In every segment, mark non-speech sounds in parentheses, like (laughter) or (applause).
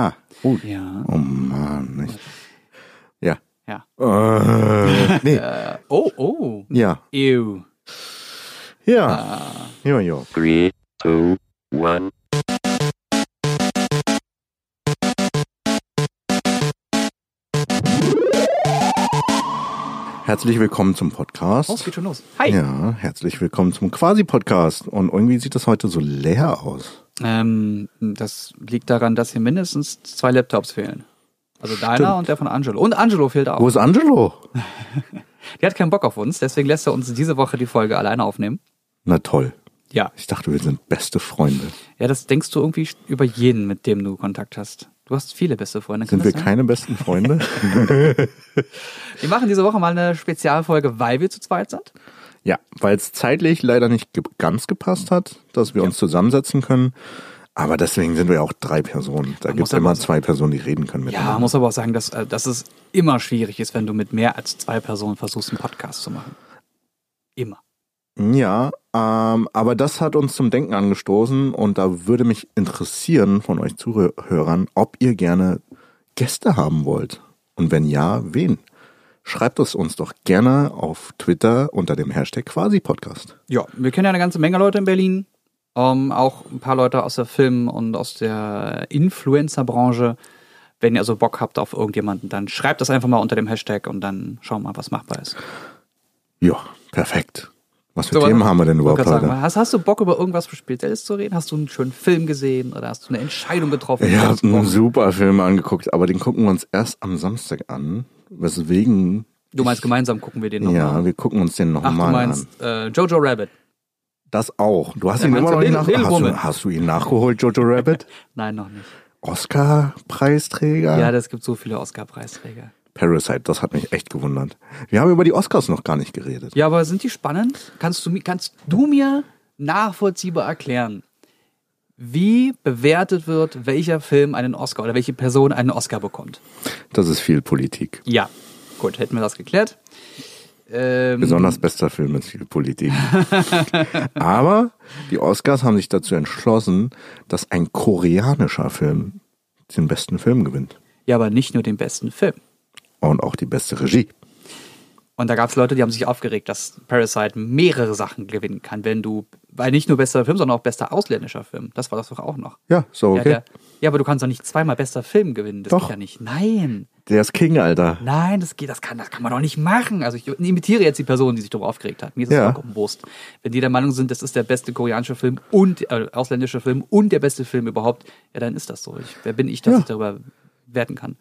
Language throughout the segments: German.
Ah, gut. Ja. Oh Mann. Nicht. Ja. Ja. Äh, nee. (laughs) Oh, oh. Ja. Ew. Ja. Ja, ja. Three, two, one. Herzlich willkommen zum Podcast. Oh, es geht schon los. Hi. Ja, herzlich willkommen zum Quasi-Podcast. Und irgendwie sieht das heute so leer aus. Ähm, das liegt daran, dass hier mindestens zwei Laptops fehlen. Also deiner und der von Angelo. Und Angelo fehlt auch. Wo ist Angelo? (laughs) Der hat keinen Bock auf uns, deswegen lässt er uns diese Woche die Folge alleine aufnehmen. Na toll. Ja. Ich dachte, wir sind beste Freunde. Ja, das denkst du irgendwie über jeden, mit dem du Kontakt hast. Du hast viele beste Freunde. kann Sind wir sein? keine besten Freunde? (laughs) (laughs) Wir machen diese Woche mal eine Spezialfolge, weil wir zu zweit sind. Ja, weil es zeitlich leider nicht ge ganz gepasst hat, dass wir uns zusammensetzen können. Aber deswegen sind wir auch drei Personen. Da gibt es immer sagen- zwei Personen, die reden können Ja, miteinander. man muss aber auch sagen, dass, äh, dass es immer schwierig ist, wenn du mit mehr als zwei Personen versuchst, einen Podcast zu machen. Immer. Ja, ähm, aber das hat uns zum Denken angestoßen und da würde mich interessieren von euch Zuhörern, ob ihr gerne Gäste haben wollt. Und wenn ja, wen? Schreibt es uns doch gerne auf Twitter unter dem Hashtag Quasi-Podcast. Ja, wir kennen ja eine ganze Menge Leute in Berlin. Ähm, auch ein paar Leute aus der Film- und aus der Influencer-Branche. Wenn ihr also Bock habt auf irgendjemanden, dann schreibt das einfach mal unter dem Hashtag und dann schauen wir mal, was machbar ist. Ja, perfekt. Was für So, Themen haben wir denn überhaupt gerade heute? sagen, hast, hast du Bock über irgendwas Spezielles zu reden? Hast du einen schönen Film gesehen oder hast du eine Entscheidung getroffen? Ich habe einen super Film angeguckt, aber den gucken wir uns erst am Samstag an. Weswegen, meinst, gemeinsam gucken wir den nochmal ja, an. wir gucken uns den Ach, du nochmal an. meinst äh, Jojo Rabbit. Das auch. Du hast Ja, ihn immer noch du nicht Little- nach Little hast, du, hast du ihn nachgeholt, Jojo Rabbit? (laughs) Nein, noch nicht. Oscar-Preisträger? Ja, das gibt so viele Oscar-Preisträger. Parasite, das hat mich echt gewundert. Wir haben über die Oscars noch gar nicht geredet. Ja, aber sind die spannend? Kannst du, kannst du mir nachvollziehbar erklären, wie bewertet wird, welcher Film einen Oscar oder welche Person einen Oscar bekommt? Das ist viel Politik. Ja, gut, hätten wir das geklärt. Ähm, Besonders bester Film ist viel Politik. (laughs) Aber die Oscars haben sich dazu entschlossen, dass ein koreanischer Film den besten Film gewinnt. ja, aber nicht nur den besten Film. Und auch die beste Regie. Und da gab es Leute, die haben sich aufgeregt, dass Parasite mehrere Sachen gewinnen kann, wenn du, weil nicht nur bester Film, sondern auch bester ausländischer Film. Das war das doch auch noch. Ja, so Ja, okay. der, ja, aber du kannst doch nicht zweimal bester Film gewinnen. Das Doch. geht ja nicht. Nein. Der ist King, Alter. Nein, das geht, das kann, das kann man doch nicht machen. Also ich imitiere jetzt die Person, die sich darüber aufgeregt hat. Mir ist es Ja. vollkommen Wurst. Wenn die der Meinung sind, das ist der beste koreanische Film und äh, ausländische Film und der beste Film überhaupt, ja, dann ist das so. Ich, wer bin ich, dass Ja. ich darüber werten kann?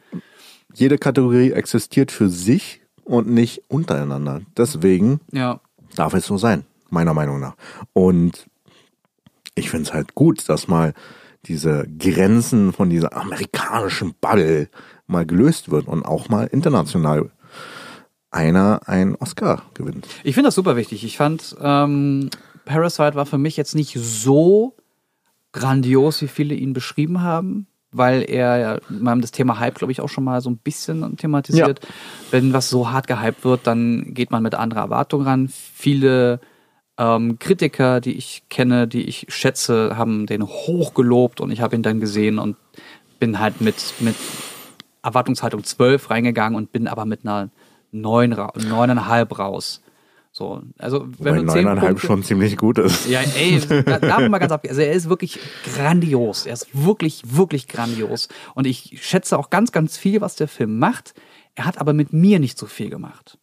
Jede Kategorie existiert für sich und nicht untereinander. Deswegen Ja. darf es so sein, meiner Meinung nach. Und ich finde es halt gut, dass mal diese Grenzen von dieser amerikanischen Bubble mal gelöst wird und auch mal international einer einen Oscar gewinnt. Ich finde das super wichtig. Ich fand, ähm, Parasite war für mich jetzt nicht so grandios, wie viele ihn beschrieben haben, weil er, ja, wir haben das Thema Hype, glaube ich, auch schon mal so ein bisschen thematisiert. Wenn was so hart gehypt wird, dann geht man mit anderer Erwartung ran. Viele ähm, Kritiker, die ich kenne, die ich schätze, haben den hochgelobt und ich habe ihn dann gesehen und bin halt mit, mit Erwartungshaltung 12 reingegangen und bin aber mit einer 9, ra- 9,5 raus. So, also wenn Weil du 10 neuneinhalb Punkte, schon ziemlich gut ist. ja, ey, da- davon mal ganz ab. Also er ist wirklich grandios. Er ist wirklich, wirklich grandios. Und ich schätze auch ganz, ganz viel, was der Film macht. Er hat aber mit mir nicht so viel gemacht.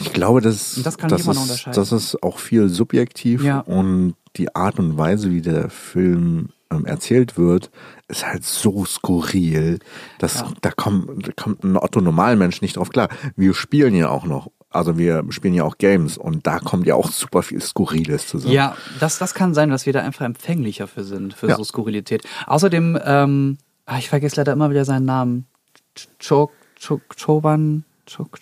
Ich glaube, das, das das, ist, das ist auch viel subjektiv Ja. und die Art und Weise, wie der Film ähm, erzählt wird, ist halt so skurril, dass Ja. da, kommt, da kommt ein Otto Normalmensch nicht drauf klar. Wir spielen ja auch noch, also wir spielen ja auch Games und da kommt ja auch super viel Skurriles zusammen. Ja, das, das kann sein, dass wir da einfach empfänglicher für sind, für Ja. so Skurrilität. Außerdem, ähm, ah, ich vergesse leider immer wieder seinen Namen. Chok, Chok, Choban, Chok,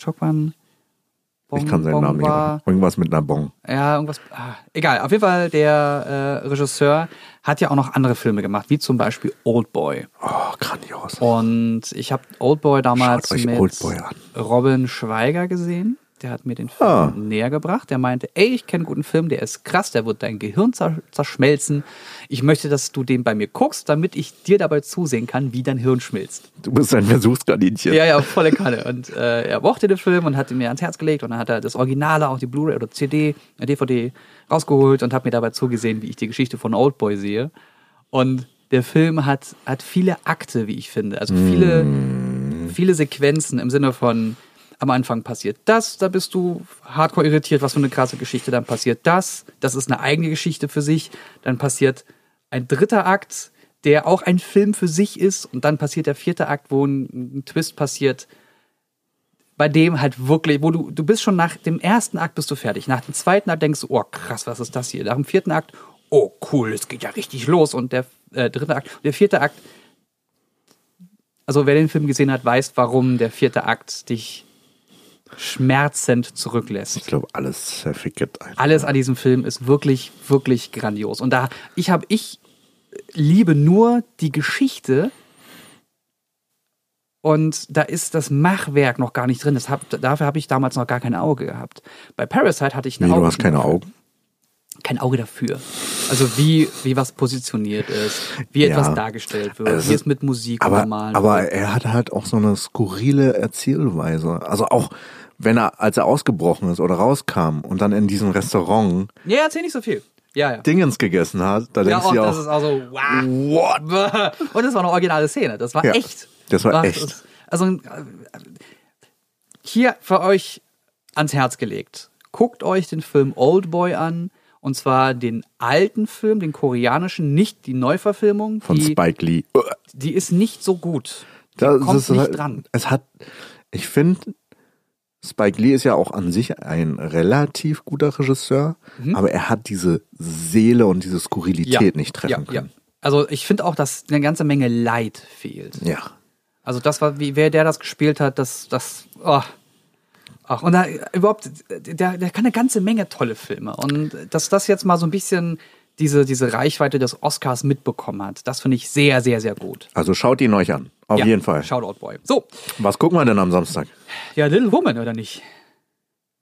Chokwan. ich kann seinen Namen nicht. Sagen. Irgendwas mit einer Bon. Ja, irgendwas. Ah, egal, auf jeden Fall, der äh, Regisseur hat ja auch noch andere Filme gemacht, wie zum Beispiel Oldboy. Oh, grandios. Und ich habe Oldboy damals mit Oldboy. Robin Schweiger gesehen. Der hat mir den Film Ah. näher gebracht. Der meinte, ey, ich kenne einen guten Film, der ist krass, der wird dein Gehirn zer zerschmelzen. Ich möchte, dass du den bei mir guckst, damit ich dir dabei zusehen kann, wie dein Hirn schmilzt. Du bist ein Versuchskaninchen. Ja, ja, volle Kanne. Und äh, er mochte den Film und hat ihn mir ans Herz gelegt und dann hat er das Originale, auch die Blu-ray oder CD, äh, DVD rausgeholt und hat mir dabei zugesehen, wie ich die Geschichte von Oldboy sehe. Und der Film hat, hat viele Akte, wie ich finde. Also viele, viele Sequenzen im Sinne von am Anfang passiert das, da bist du hardcore irritiert, was für eine krasse Geschichte, dann passiert das, das ist eine eigene Geschichte für sich, dann passiert ein dritter Akt, der auch ein Film für sich ist und dann passiert der vierte Akt, wo ein, ein Twist passiert, bei dem halt wirklich, wo du, du bist schon nach dem ersten Akt bist du fertig. Nach dem zweiten Akt denkst du, oh krass, was ist das hier? Nach dem vierten Akt, oh cool, es geht ja richtig los. Und der äh, dritte Akt, der vierte Akt, also wer den Film gesehen hat, weiß, warum der vierte Akt dich schmerzend zurücklässt. Ich glaube, alles zerfickert einfach. Alles an diesem Film ist wirklich, wirklich grandios. Und da, ich habe, ich liebe nur die Geschichte. Und da ist das Machwerk noch gar nicht drin. Hab, dafür habe ich damals noch gar kein Auge gehabt. Bei Parasite hatte ich ein Wie, Auge. du hast keine Augen? Kein Auge dafür. Also wie, wie was positioniert ist, wie Ja. etwas dargestellt wird, Also, wie es mit Musik Aber, normal aber er hat halt auch so eine skurrile Erzählweise. Also auch, wenn er, als er ausgebrochen ist oder rauskam und dann in diesem Restaurant Ja, erzähl nicht so viel. Ja, ja. Dingens gegessen hat, da Ja, denkst du auch, dir das auch, ist auch so, wow. what? (laughs) Und das war eine originale Szene. Das war Ja, echt. das war Was echt. Also äh, hier für euch ans Herz gelegt. Guckt euch den Film Oldboy an. Und zwar den alten Film, den koreanischen, nicht die Neuverfilmung. Von die, Spike Lee. die ist nicht so gut. Die Das kommt ist nicht halt, dran. Es hat, ich finde, Spike Lee ist ja auch an sich ein relativ guter Regisseur, Mhm. aber er hat diese Seele und diese Skurrilität nicht treffen ja, ja. können. Also ich finde auch, dass eine ganze Menge Leid fehlt. Ja. Also das war, wie wer der das gespielt hat, das, das, oh. Ach, und da überhaupt, der, der kann eine ganze Menge tolle Filme. Und dass das jetzt mal so ein bisschen diese, diese Reichweite des Oscars mitbekommen hat, das finde ich sehr, sehr, sehr gut. Also schaut ihn euch an. Auf Ja, jeden Fall. Shoutout Boy. So, Was gucken wir denn am Samstag? ja, Little Woman, oder nicht?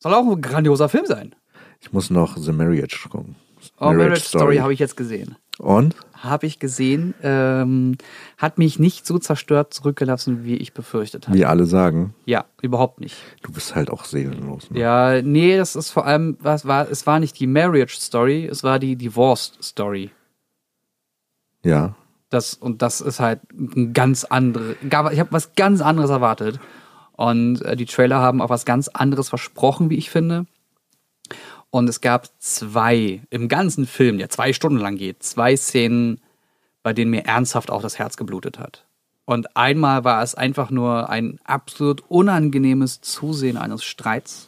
Soll auch ein grandioser Film sein. Ich muss noch The Marriage gucken. Oh, Marriage Story habe ich jetzt gesehen. Und? Habe ich gesehen, ähm, hat mich nicht so zerstört zurückgelassen, wie ich befürchtet hatte. Wie alle sagen, Ja, überhaupt nicht. du bist halt auch seelenlos. Ne? Ja, nee, das ist vor allem, was war, es war nicht die Marriage Story, es war die Divorce Story. Ja. Das, und das ist halt ein ganz andere, ich habe was ganz anderes erwartet. Und äh, die Trailer haben auch was ganz anderes versprochen, wie ich finde. Und es gab zwei, im ganzen Film, der zwei Stunden lang geht, zwei Szenen, bei denen mir ernsthaft auch das Herz geblutet hat. Und einmal war es einfach nur ein absolut unangenehmes Zusehen eines Streits.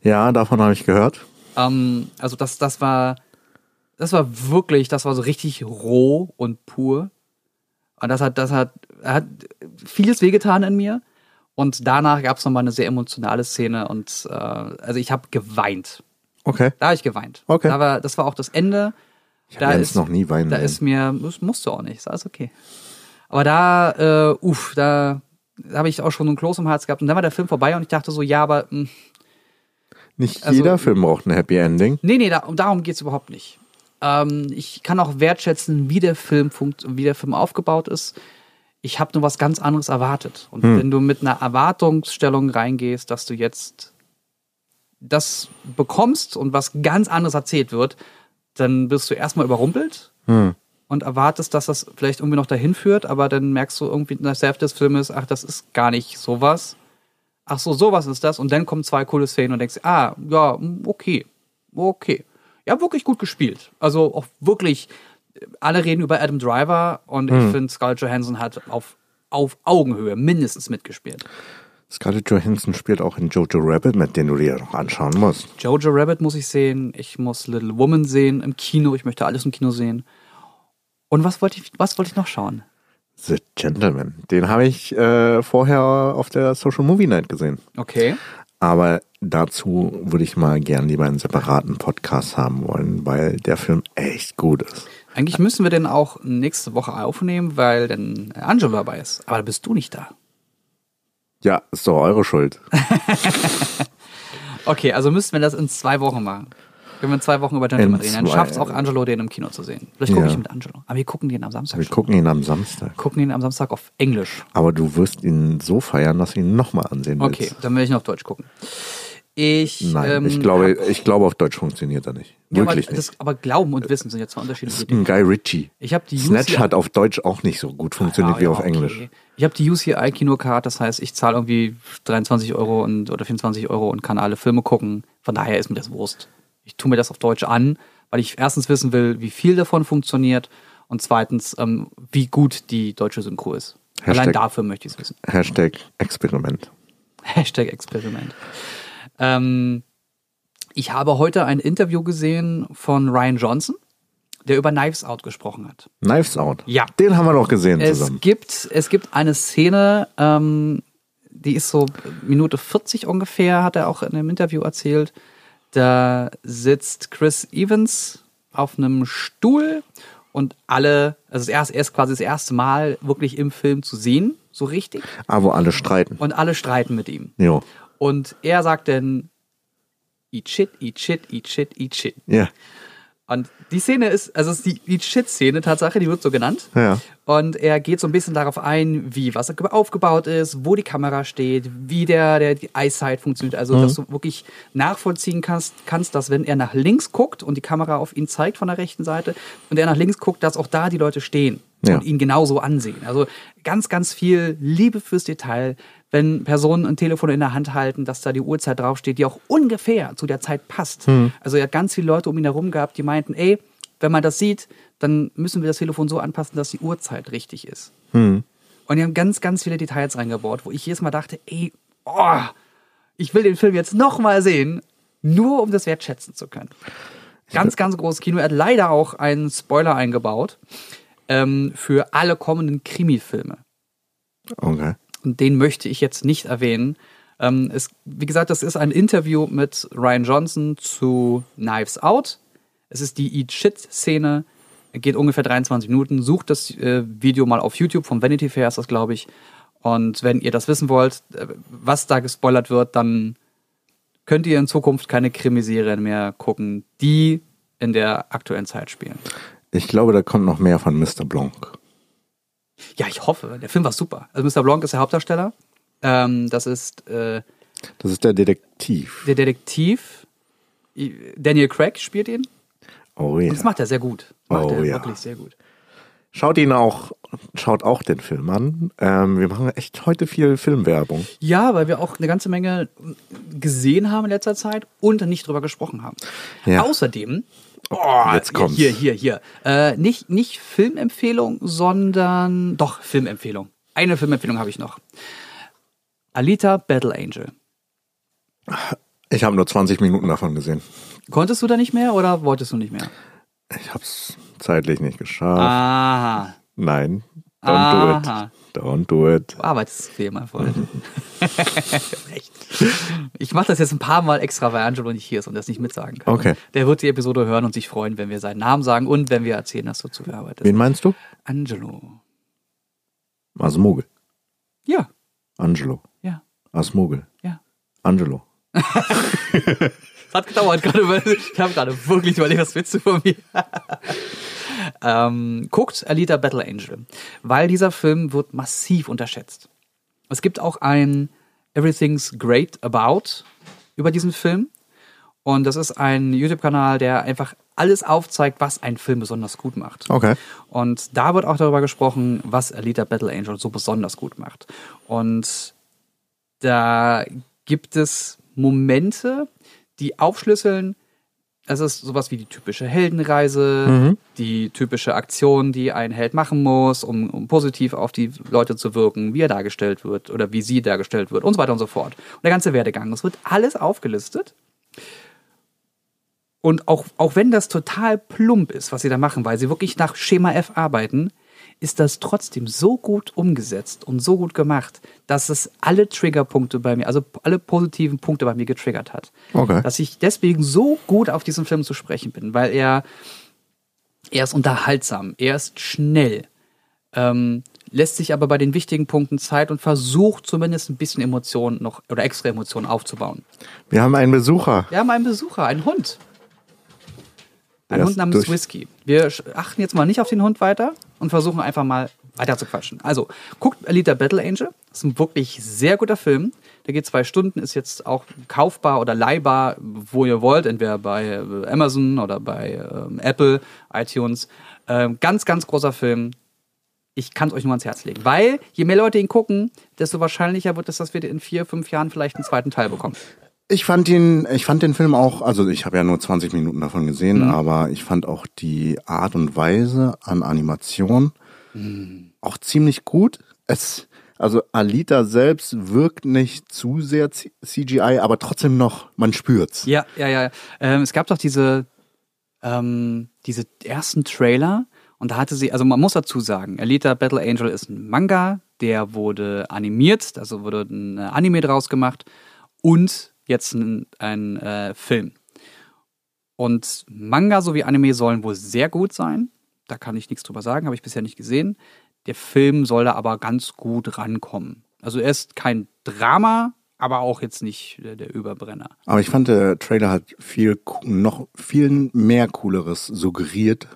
Ja, davon habe ich gehört. Ähm, also das, das war, das war wirklich, das war so richtig roh und pur. Und das hat, das hat, hat vieles wehgetan in mir. Und danach gab es nochmal eine sehr emotionale Szene und äh, also ich habe geweint. Okay. Da habe ich geweint. Okay. Da war, das war auch das Ende. Ich habe Jens noch nie weinen Da ist mir, das musst du auch nicht, ist alles okay. Aber da, äh, uff, da, da habe ich auch schon einen Kloß im Hals gehabt. Und dann war der Film vorbei und ich dachte so, ja, aber mh, Nicht also- jeder Film braucht ein Happy Ending. Nee, nee, da, darum geht's überhaupt nicht. Ähm, ich kann auch wertschätzen, wie der Film funkt, wie der Film aufgebaut ist. Ich habe nur was ganz anderes erwartet. Und wenn du mit einer Erwartungsstellung reingehst, dass du jetzt das bekommst und was ganz anderes erzählt wird, dann wirst du erstmal überrumpelt und erwartest, dass das vielleicht irgendwie noch dahin führt, aber dann merkst du irgendwie in der Hälfte des Filmes, ach, das ist gar nicht sowas. Ach so, sowas ist das. Und dann kommen zwei coole Szenen und denkst, ah, ja, okay, okay. Ja, wirklich gut gespielt. Also auch wirklich, alle reden über Adam Driver und ich finde, Scarlett Johansson hat auf, auf Augenhöhe mindestens mitgespielt. Scarlett Johansson spielt auch in Jojo Rabbit mit, den du dir noch anschauen musst. Jojo Rabbit muss ich sehen, ich muss Little Woman sehen im Kino, ich möchte alles im Kino sehen. Und was wollte ich, was wollte ich noch schauen? The Gentleman. Den habe ich äh, vorher auf der Social Movie Night gesehen. Okay. Aber dazu würde ich mal gern lieber einen separaten Podcast haben wollen, weil der Film echt gut ist. Eigentlich müssen wir den auch nächste Woche aufnehmen, weil dann Angelo dabei ist. Aber da bist du nicht da. Ja, ist doch eure Schuld. (laughs) Okay, also müssten wir das in zwei Wochen machen. Wenn wir in zwei Wochen über Gentleman reden, dann schafft es auch Angelo, den im Kino zu sehen. Vielleicht gucke Ja. ich mit Angelo. Aber wir gucken den am Samstag. Wir schon. gucken ihn am Samstag. gucken ihn am Samstag auf Englisch. Aber du wirst ihn so feiern, dass du ihn nochmal ansehen willst. Okay, dann will ich ihn auf Deutsch gucken. Ich, Nein, ähm, ich, glaube, ich glaube, auf Deutsch funktioniert er nicht. ja, aber, Wirklich das, nicht. aber Glauben und Wissen sind ja zwei unterschiedliche Das Dinge. ein Guy Ritchie. Ich habe die Snatch UCI hat auf Deutsch auch nicht so gut funktioniert Ja, wie auf okay. Englisch. Ich habe die UCI Kinocard, das heißt, ich zahle irgendwie 23 Euro und, oder 24 Euro und kann alle Filme gucken. Von daher ist mir das Wurst. Ich tue mir das auf Deutsch an, weil ich erstens wissen will, wie viel davon funktioniert und zweitens, ähm, wie gut die deutsche Synchro ist. Hashtag- Allein dafür möchte ich es wissen. Hashtag Experiment. (laughs) Hashtag Experiment. Ähm, ich habe heute ein Interview gesehen von Ryan Johnson, der über Knives Out gesprochen hat. Knives Out. Ja. Den haben wir doch gesehen Es zusammen. gibt, es gibt eine Szene, ähm, die ist so Minute 40 ungefähr, hat er auch in einem Interview erzählt. Da sitzt Chris Evans auf einem Stuhl und alle, also er ist, er ist quasi das erste Mal wirklich im Film zu sehen, so richtig. Ah, wo alle streiten. Und alle streiten mit ihm. Jo. Und er sagt dann, eat shit, eat shit, eat shit, eat shit. Ja. Und die Szene ist, also es ist die Eat Shit-Szene, Tatsache, die wird so genannt. Ja. Und er geht so ein bisschen darauf ein, wie was aufgebaut ist, wo die Kamera steht, wie der, der die Eyesight funktioniert. Also, dass du wirklich nachvollziehen kannst, kannst, dass wenn er nach links guckt und die Kamera auf ihn zeigt von der rechten Seite und er nach links guckt, dass auch da die Leute stehen Ja. und ihn genauso ansehen. Also ganz, ganz viel Liebe fürs Detail, wenn Personen ein Telefon in der Hand halten, dass da die Uhrzeit draufsteht, die auch ungefähr zu der Zeit passt. Also er hat ganz viele Leute um ihn herum gehabt, die meinten, ey, wenn man das sieht, dann müssen wir das Telefon so anpassen, dass die Uhrzeit richtig ist. Und die haben ganz, ganz viele Details reingebaut, wo ich jedes Mal dachte, ey, oh, ich will den Film jetzt noch mal sehen, nur um das wertschätzen zu können. Ganz, ganz großes Kino. Er hat leider auch einen Spoiler eingebaut ähm, für alle kommenden Krimi-Filme. Okay. Und den möchte ich jetzt nicht erwähnen. Ähm, es, wie gesagt, das ist ein Interview mit Ryan Johnson zu Knives Out. Es ist die Eat Shit-Szene. Geht ungefähr 23 Minuten. Sucht das äh, Video mal auf YouTube. Vom Vanity Fair ist das, glaube ich. Und wenn ihr das wissen wollt, äh, was da gespoilert wird, dann könnt ihr in Zukunft keine Krimiserien mehr gucken, die in der aktuellen Zeit spielen. Ich glaube, da kommt noch mehr von Mr. Blanc. Ja, ich hoffe. Der Film war super. Also Mr. Blanc ist der Hauptdarsteller. Ähm, das ist äh, Das ist der Detektiv. der Detektiv. Daniel Craig spielt ihn. Oh ja. Und das macht er sehr gut. Macht Oh er ja. wirklich sehr gut. Schaut ihn auch, schaut auch den Film an. Ähm, wir machen echt heute viel Filmwerbung. Ja, weil wir auch eine ganze Menge gesehen haben in letzter Zeit und nicht drüber gesprochen haben. Ja. Außerdem, oh, Jetzt kommt's. hier, hier, hier, äh, nicht, nicht Filmempfehlung, sondern doch Filmempfehlung. Eine Filmempfehlung habe ich noch. Alita Battle Angel. Ich habe nur 20 Minuten davon gesehen. Konntest du da nicht mehr oder wolltest du nicht mehr? Ich habe es zeitlich nicht geschafft. Aha. Nein, don't Aha. do it. Don't do it. Du arbeitest viel, mein Freund. (laughs) (laughs) Echt. Ich mache das jetzt ein paar Mal extra, weil Angelo nicht hier ist und das nicht mitsagen kann. Okay. Der wird die Episode hören und sich freuen, wenn wir seinen Namen sagen und wenn wir erzählen, dass du zu viel arbeitest. Wen meinst du? Angelo. Asmogel. Ja, Angelo. ja, Asmogel. ja. Angelo. (laughs) Es hat gedauert gerade, weil ich habe gerade wirklich überlegt, was willst du von mir? (laughs) ähm, guckt Alita Battle Angel, weil dieser Film wird massiv unterschätzt. Es gibt auch ein Everything's Great About über diesen Film. Und das ist ein YouTube-Kanal, der einfach alles aufzeigt, was ein Film besonders gut macht. Okay. Und da wird auch darüber gesprochen, was Alita Battle Angel so besonders gut macht. Und da gibt es Momente, die aufschlüsseln, es ist sowas wie die typische Heldenreise, die typische Aktion, die ein Held machen muss, um, um positiv auf die Leute zu wirken, wie er dargestellt wird oder wie sie dargestellt wird und so weiter und so fort. Und der ganze Werdegang. Es wird alles aufgelistet. Und auch, auch wenn das total plump ist, was sie da machen, weil sie wirklich nach Schema F arbeiten, ist das trotzdem so gut umgesetzt und so gut gemacht, dass es alle Triggerpunkte bei mir, also alle positiven Punkte bei mir getriggert hat. Okay. Dass ich deswegen so gut auf diesen Film zu sprechen bin, weil er, er ist unterhaltsam, er ist schnell. Ähm, lässt sich aber bei den wichtigen Punkten Zeit und versucht zumindest ein bisschen Emotionen noch oder extra Emotionen aufzubauen. Wir haben einen Besucher. Wir haben einen Besucher, einen Hund. Ein Hund namens durch- Whisky. Wir achten jetzt mal nicht auf den Hund weiter und versuchen einfach mal weiter zu quatschen. Also, guckt Alita Battle Angel. Das ist ein wirklich sehr guter Film. Der geht zwei Stunden, ist jetzt auch kaufbar oder leihbar, wo ihr wollt, entweder bei äh, Amazon oder bei ähm, Apple, iTunes. Ähm, ganz, ganz großer Film. Ich kann es euch nur ans Herz legen. Weil je mehr Leute ihn gucken, desto wahrscheinlicher wird es, dass wir in vier, fünf Jahren vielleicht einen zweiten Teil bekommen. Ich fand ihn, ich fand den Film auch, also ich habe ja nur 20 Minuten davon gesehen, aber ich fand auch die Art und Weise an Animation auch ziemlich gut. Es, also Alita selbst wirkt nicht zu sehr CGI, aber trotzdem noch, man spürt's. Ja, ja, ja. Ähm, es gab doch diese, ähm, diese ersten Trailer und da hatte sie, also man muss dazu sagen, Alita Battle Angel ist ein Manga, der wurde animiert, also wurde ein Anime draus gemacht und jetzt ein, ein äh, Film. Und Manga sowie Anime sollen wohl sehr gut sein. Da kann ich nichts drüber sagen, habe ich bisher nicht gesehen. Der Film soll da aber ganz gut rankommen. Also er ist kein Drama, aber auch jetzt nicht der, der Überbrenner. Aber ich fand, der Trailer hat viel, noch viel mehr Cooleres suggeriert.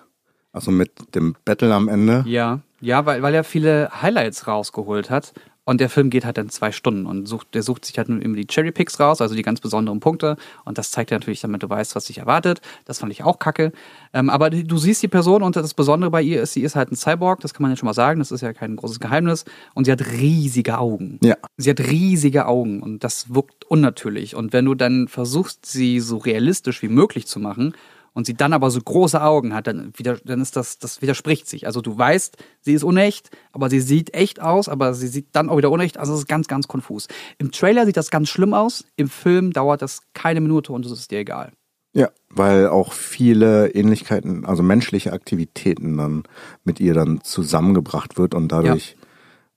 Also mit dem Battle am Ende. Ja, ja, weil, weil er viele Highlights rausgeholt hat. Und der Film geht halt dann zwei Stunden und sucht, der sucht sich halt immer die Cherry Picks raus, also die ganz besonderen Punkte. Und das zeigt dir natürlich, damit du weißt, was dich erwartet. Das fand ich auch kacke. Ähm, aber du siehst die Person und das Besondere bei ihr ist, sie ist halt ein Cyborg, das kann man ja schon mal sagen, das ist ja kein großes Geheimnis. Und sie hat riesige Augen. Ja. Sie hat riesige Augen und das wirkt unnatürlich. Und wenn du dann versuchst, sie so realistisch wie möglich zu machen und sie dann aber so große Augen hat, dann, wieder, dann ist das, das widerspricht sich. Also du weißt, sie ist unecht, aber sie sieht echt aus, aber sie sieht dann auch wieder unecht. Also es ist ganz, ganz konfus. Im Trailer sieht das ganz schlimm aus. Im Film dauert das keine Minute und es ist dir egal. Ja, weil auch viele Ähnlichkeiten, also menschliche Aktivitäten dann mit ihr dann zusammengebracht wird und dadurch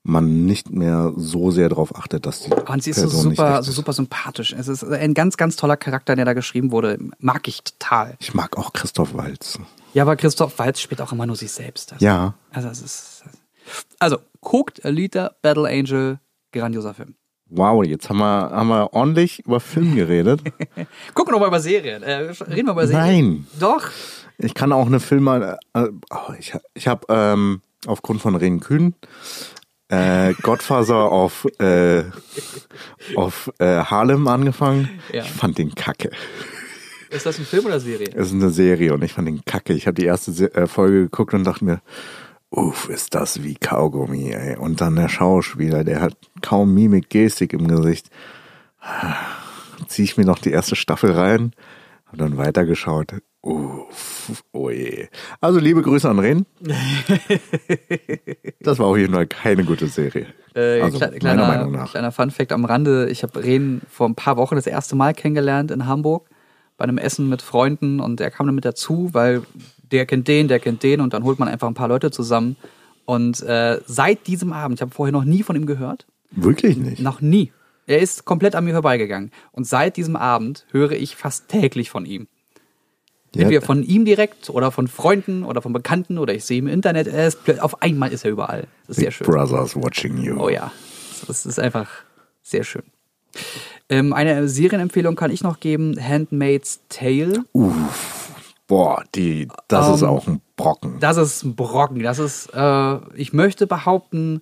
man nicht mehr so sehr darauf achtet, dass die Und sie ist so Person super, so ist. super sympathisch. Es ist ein ganz, ganz toller Charakter, der da geschrieben wurde. Mag ich total. Ich mag auch Christoph Waltz. Ja, aber Christoph Waltz spielt auch immer nur sich selbst. Also, Ja, Also, es ist. Also, guckt Alita Battle Angel, grandioser Film. wow, jetzt haben wir, haben wir ordentlich über Film geredet. (laughs) Gucken wir mal über Serien. Äh, reden wir über Serien. Nein, Doch. ich kann auch eine Filme, äh, oh, ich, ich habe ähm, aufgrund von Ren Kühn äh, Godfather auf, äh, auf äh, Harlem angefangen. Ja. Ich fand den kacke. Ist das ein Film oder Serie? Es ist eine Serie und ich fand den kacke. Ich habe die erste äh, Folge geguckt und dachte mir, uff, ist das wie Kaugummi, ey. Und dann der Schauspieler, der hat kaum Mimik, Gestik im Gesicht. Zieh ich mir noch die erste Staffel rein, habe dann weitergeschaut. Uff, oh je. Also liebe Grüße an Ren. (laughs) Das war auf jeden Fall keine gute Serie. Äh, also kle- meiner kleiner, Meinung nach. kleiner Fun-Fact am Rande. Ich habe Ren vor ein paar Wochen das erste Mal kennengelernt in Hamburg bei einem Essen mit Freunden und er kam dann mit dazu, weil der kennt den, der kennt den und dann holt man einfach ein paar Leute zusammen. Und äh, seit diesem Abend, ich habe vorher noch nie von ihm gehört, Wirklich nicht. noch nie. Er ist komplett an mir vorbeigegangen. Und seit diesem Abend höre ich fast täglich von ihm. Entweder von ihm direkt oder von Freunden oder von Bekannten oder ich sehe im Internet, er ist, auf einmal ist er überall. Das ist sehr schön. Brothers watching you. Oh ja, das ist einfach sehr schön. Ähm, eine Serienempfehlung kann ich noch geben, Handmaid's Tale. Boah, die, das ist Ähm, auch ein Brocken. Das ist ein Brocken. Das ist, äh, ich möchte behaupten,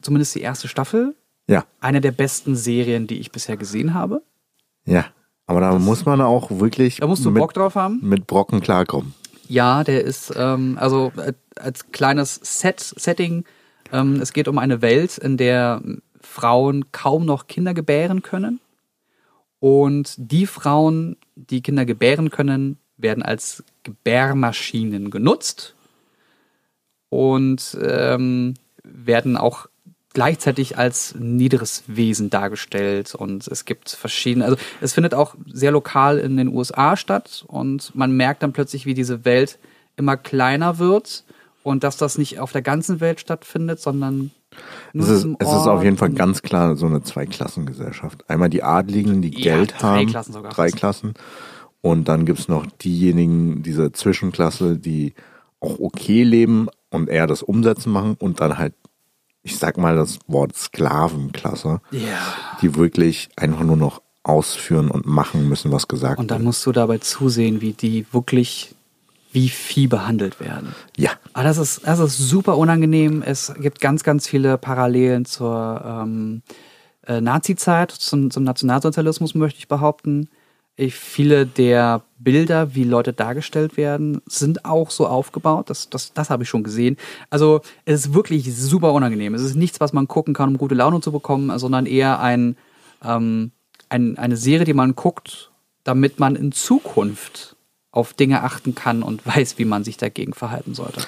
zumindest die erste Staffel, Ja, eine der besten Serien, die ich bisher gesehen habe. ja. Aber da muss man auch wirklich Da musst du mit, Bock drauf haben. mit Brocken klarkommen. Ja, der ist, ähm, also äh, als kleines Set, Setting, ähm, es geht um eine Welt, in der Frauen kaum noch Kinder gebären können. Und die Frauen, die Kinder gebären können, werden als Gebärmaschinen genutzt und ähm, werden auch gleichzeitig als niederes Wesen dargestellt und es gibt verschiedene, also es findet auch sehr lokal in den USA statt und man merkt dann plötzlich, wie diese Welt immer kleiner wird und dass das nicht auf der ganzen Welt stattfindet, sondern nur Es ist, es ist auf jeden Fall ganz klar so eine Zweiklassengesellschaft. Einmal die Adligen, die Ja, Geld drei haben. Klassen sogar Drei. Klassen. Und dann gibt's noch diejenigen, diese Zwischenklasse, die auch okay leben und eher das Umsetzen machen und dann halt ich sag mal das Wort Sklavenklasse, Ja. die wirklich einfach nur noch ausführen und machen müssen, was gesagt Und dann wird. musst du dabei zusehen, wie die wirklich wie Vieh behandelt werden. Ja, Aber das ist, das ist super unangenehm. Es gibt ganz, ganz viele Parallelen zur ähm, äh, Nazi-Zeit, zum, zum Nationalsozialismus, möchte ich behaupten. Ich, viele der Bilder, wie Leute dargestellt werden, sind auch so aufgebaut. Das, das, das habe ich schon gesehen. Also es ist wirklich super unangenehm. Es ist nichts, was man gucken kann, um gute Laune zu bekommen, sondern eher ein, ähm, ein, eine Serie, die man guckt, damit man in Zukunft auf Dinge achten kann und (laughs) weiß, wie man sich dagegen verhalten sollte.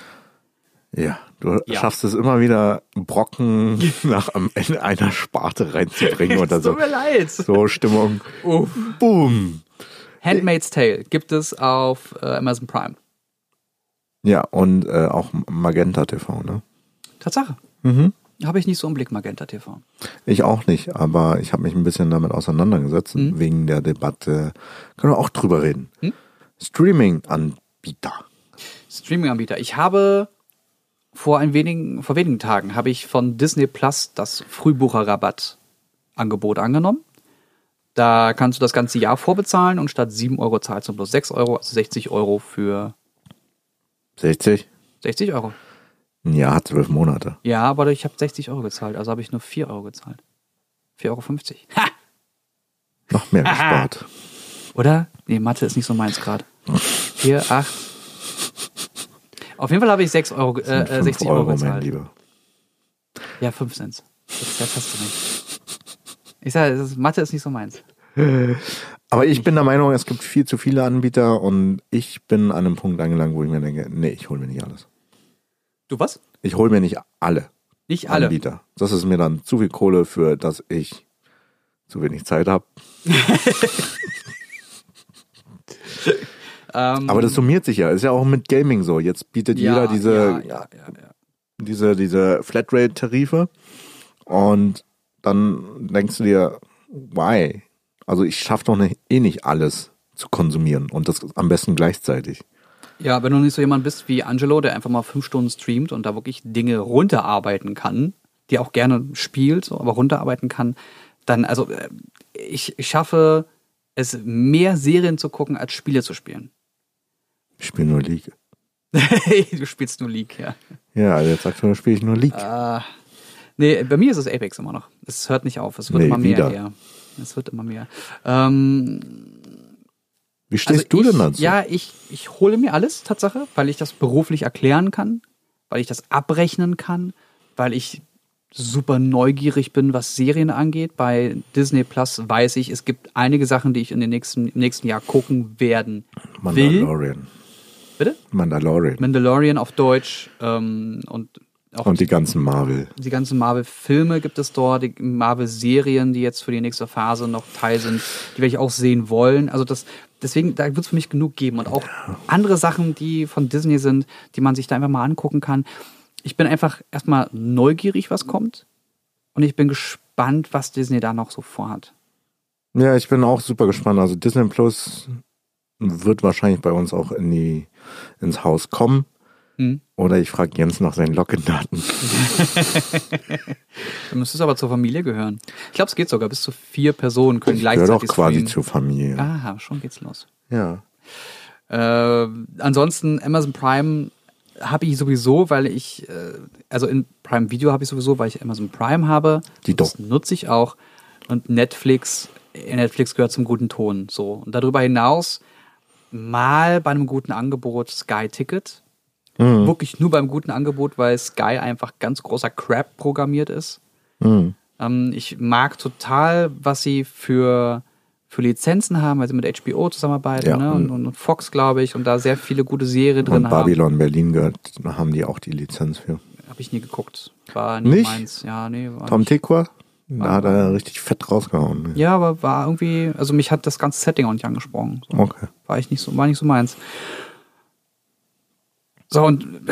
Ja. Du Ja. schaffst es immer wieder, Brocken (laughs) nach am Ende einer Sparte reinzubringen oder so. Tut mir leid. So Stimmung. Uff. Boom. Handmaid's Tale gibt es auf äh, Amazon Prime. Ja, und äh, auch Magenta TV, ne? Tatsache. Mhm. Habe ich nicht so im Blick, Magenta TV. Ich auch nicht, aber ich habe mich ein bisschen damit auseinandergesetzt Mhm. wegen der Debatte. Können wir auch drüber reden. Hm? Streaming-Anbieter. Streaming-Anbieter. Ich habe vor ein wenigen, vor wenigen Tagen habe ich von Disney Plus das Frühbucherrabatt-Angebot angenommen. Da kannst du das ganze Jahr vorbezahlen und statt 7 Euro zahlst du bloß 6 Euro, also 60 Euro für 60? 60 Euro. Ein Jahr, zwölf Monate. Ja, aber ich habe 60 Euro gezahlt, also habe ich nur 4 Euro gezahlt. 4,50 Euro. Ha! Noch mehr gespart. Oder? Nee, Mathe ist nicht so meins gerade. 4, 8. Auf jeden Fall habe ich 6 Euro, äh, Sind äh, fünf 60 Euro mein gezahlt. Lieber. Ja, 5 sind's. Jetzt, jetzt hast du mich. Ich sage, das ist- Mathe ist nicht so meins. Aber ich bin der Meinung, es gibt viel zu viele Anbieter und ich bin an einem Punkt angelangt, wo ich mir denke, nee, ich hole mir nicht alles. Du was? Ich hole mir nicht alle Nicht alle. Anbieter. Das ist mir dann zu viel Kohle für, dass ich zu wenig Zeit habe. (laughs) Ähm, Aber das summiert sich ja. Ist ja auch mit Gaming so. Jetzt bietet jeder diese, Ja, ja, ja, ja. diese, diese Flatrate-Tarife und dann denkst du dir, why? Also ich schaffe doch nicht, eh nicht alles zu konsumieren und das am besten gleichzeitig. Ja, wenn du nicht so jemand bist wie Angelo, der einfach mal fünf Stunden streamt und da wirklich Dinge runterarbeiten kann, die auch gerne spielt, so, aber runterarbeiten kann, dann, also äh, ich schaffe es, mehr Serien zu gucken, als Spiele zu spielen. Ich spiele nur League. (laughs) du spielst nur League, ja. Ja, also jetzt aktuell spiele ich nur League. Ah, nee, bei mir ist es Apex immer noch. Es hört nicht auf. Es wird Nee, immer mehr. wieder. Es wird immer mehr. Ähm, Wie stehst also du ich, denn dazu? Ja, ich, ich hole mir alles, Tatsache, weil ich das beruflich erklären kann, weil ich das abrechnen kann, weil ich super neugierig bin, was Serien angeht. Bei Disney Plus weiß ich, es gibt einige Sachen, die ich in den nächsten, im nächsten Jahr gucken werden will. Mandalorian. Bitte? Mandalorian. Mandalorian auf Deutsch ähm, und auch Und die ganzen Marvel. die ganzen Marvel-Filme gibt es dort, die Marvel-Serien, die jetzt für die nächste Phase noch Teil sind, die werde ich auch sehen wollen. Also das, deswegen, da wird es für mich genug geben. Und auch andere Sachen, die von Disney sind, die man sich da einfach mal angucken kann. Ich bin einfach erstmal neugierig, was kommt. Und ich bin gespannt, was Disney da noch so vorhat. Ja, ich bin auch super gespannt. Also Disney Plus wird wahrscheinlich bei uns auch in die, ins Haus kommen. Hm. Oder ich frage Jens nach seinen Login-Daten. (laughs) Dann müsste es aber zur Familie gehören. Ich glaube, es geht sogar. Bis zu vier Personen können Ich gleichzeitig doch quasi streamen. zur Familie. Aha, schon geht's los. Ja. Äh, ansonsten Amazon Prime habe ich sowieso, weil ich, äh, also in Prime Video habe ich sowieso, weil ich Amazon Prime habe. Die das doch. nutze ich auch. Und Netflix, Netflix gehört zum guten Ton. So. Und darüber hinaus mal bei einem guten Angebot Sky Ticket. Mhm. Wirklich nur beim guten Angebot, weil Sky einfach ganz großer Crap programmiert ist. Mhm. Ähm, ich mag total, was sie für, für Lizenzen haben, weil sie mit HBO zusammenarbeiten Ja, ne? und, und- und Fox, glaube ich, und da sehr viele gute Serien Und drin haben. Babylon Berlin gehört, haben die auch die Lizenz für. Habe ich nie geguckt. War nie Nicht? meins. Ja, nee, Tom. Tikwa, da hat er richtig fett rausgehauen. Ja, aber war irgendwie, also mich hat das ganze Setting auch nicht angesprochen. So. Okay. War ich nicht so, war nicht so meins. So, und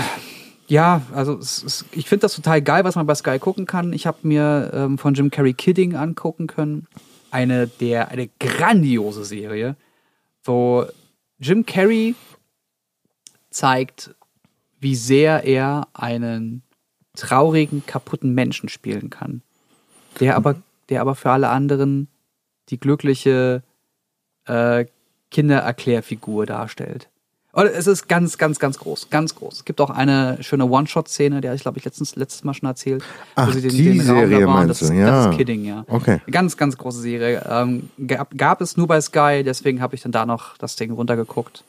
ja, also es, es, ich finde das total geil, was man bei Sky gucken kann. Ich habe mir ähm, von Jim Carrey Kidding angucken können. Eine der, eine grandiose Serie, wo Jim Carrey zeigt, wie sehr er einen traurigen, kaputten Menschen spielen kann. Der aber, der aber für alle anderen die glückliche äh, Kindererklärfigur darstellt. Und es ist ganz, ganz, ganz groß, ganz groß. Es gibt auch eine schöne One-Shot-Szene, die hatte ich, glaube ich, letztens, letztes Mal schon erzählt. Ach, die Serie meinst das, du, ist- ja. Das ist Kidding, ja. Okay. Ganz, ganz große Serie. Ähm, gab, gab es nur bei Sky, deswegen habe ich dann da noch das Ding runtergeguckt.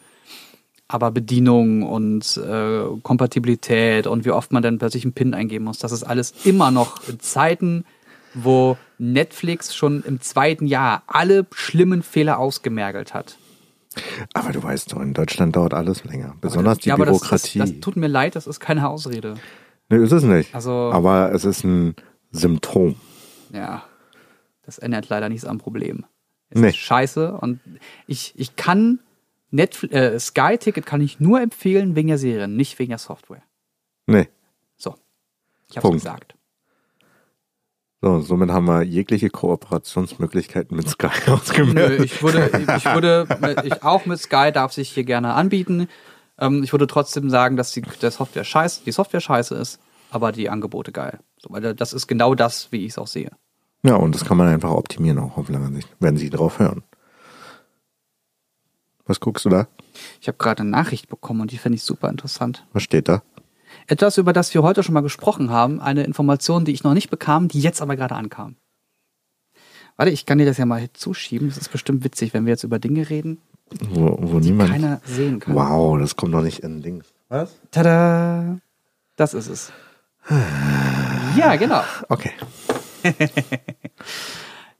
Aber Bedienung und äh, Kompatibilität und wie oft man dann plötzlich einen PIN eingeben muss, das ist alles immer noch in Zeiten, wo Netflix schon im zweiten Jahr alle schlimmen Fehler ausgemergelt hat. Aber du weißt doch, in Deutschland dauert alles länger. Besonders die ja, Bürokratie. Das, ist, das tut mir leid, das ist keine Ausrede. nee, ist es nicht. Also- Aber es ist ein Symptom. Ja, das ändert leider nichts am Problem. Es Nee. ist scheiße und ich, ich kann Netflix, äh, Sky-Ticket kann ich nur empfehlen wegen der Serien, nicht wegen der Software. Nee. So, ich hab's Punkt. gesagt. So, somit haben wir jegliche Kooperationsmöglichkeiten mit Sky (laughs) Nö, ausgemeldet. ich würde, ich würde, ich auch mit Sky darf sich hier gerne anbieten. Ähm, ich würde trotzdem sagen, dass die, der Software scheiße, die Software scheiße ist, aber die Angebote geil. So, weil das ist genau das, wie ich es auch sehe. Ja, und das kann man einfach optimieren auch auf lange Sicht, wenn Sie drauf hören. Was guckst du da? Ich habe gerade eine Nachricht bekommen und die finde ich super interessant. Was steht da? Etwas, über das wir heute schon mal gesprochen haben, eine Information, die ich noch nicht bekam, die jetzt aber gerade ankam. Warte, ich kann dir das ja mal zuschieben. Das ist bestimmt witzig, wenn wir jetzt über Dinge reden, Wo, wo niemand. keiner sehen kann. Wow, das kommt doch nicht in Dings. Was? Tada! Das ist es. Ja, genau. Okay. (laughs)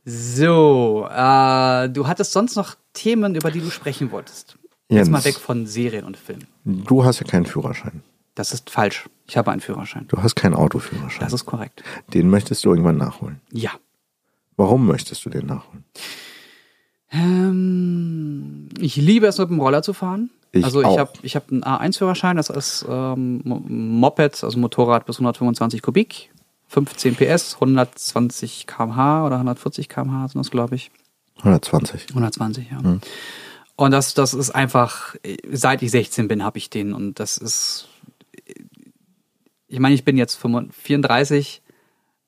So, äh, du hattest sonst noch Themen, über die du sprechen wolltest. Jetzt Jens. mal weg von Serien und Filmen. Du hast ja keinen Führerschein. Das ist falsch. Ich habe einen Führerschein. Du hast keinen Autoführerschein. Das ist korrekt. Den möchtest du irgendwann nachholen. Ja. Warum möchtest du den nachholen? Ähm, ich liebe es, mit dem Roller zu fahren. Ich also ich habe ich hab einen A1-Führerschein, das ist ähm, Mo- Moped, also Motorrad bis 125 Kubik, 15 PS, 120 km/h oder 140 km/h sind das, glaube ich. 120. 120, ja. Und das, das ist einfach, seit ich 16 bin, habe ich den. Und das ist, ich meine, ich bin jetzt 35, 34.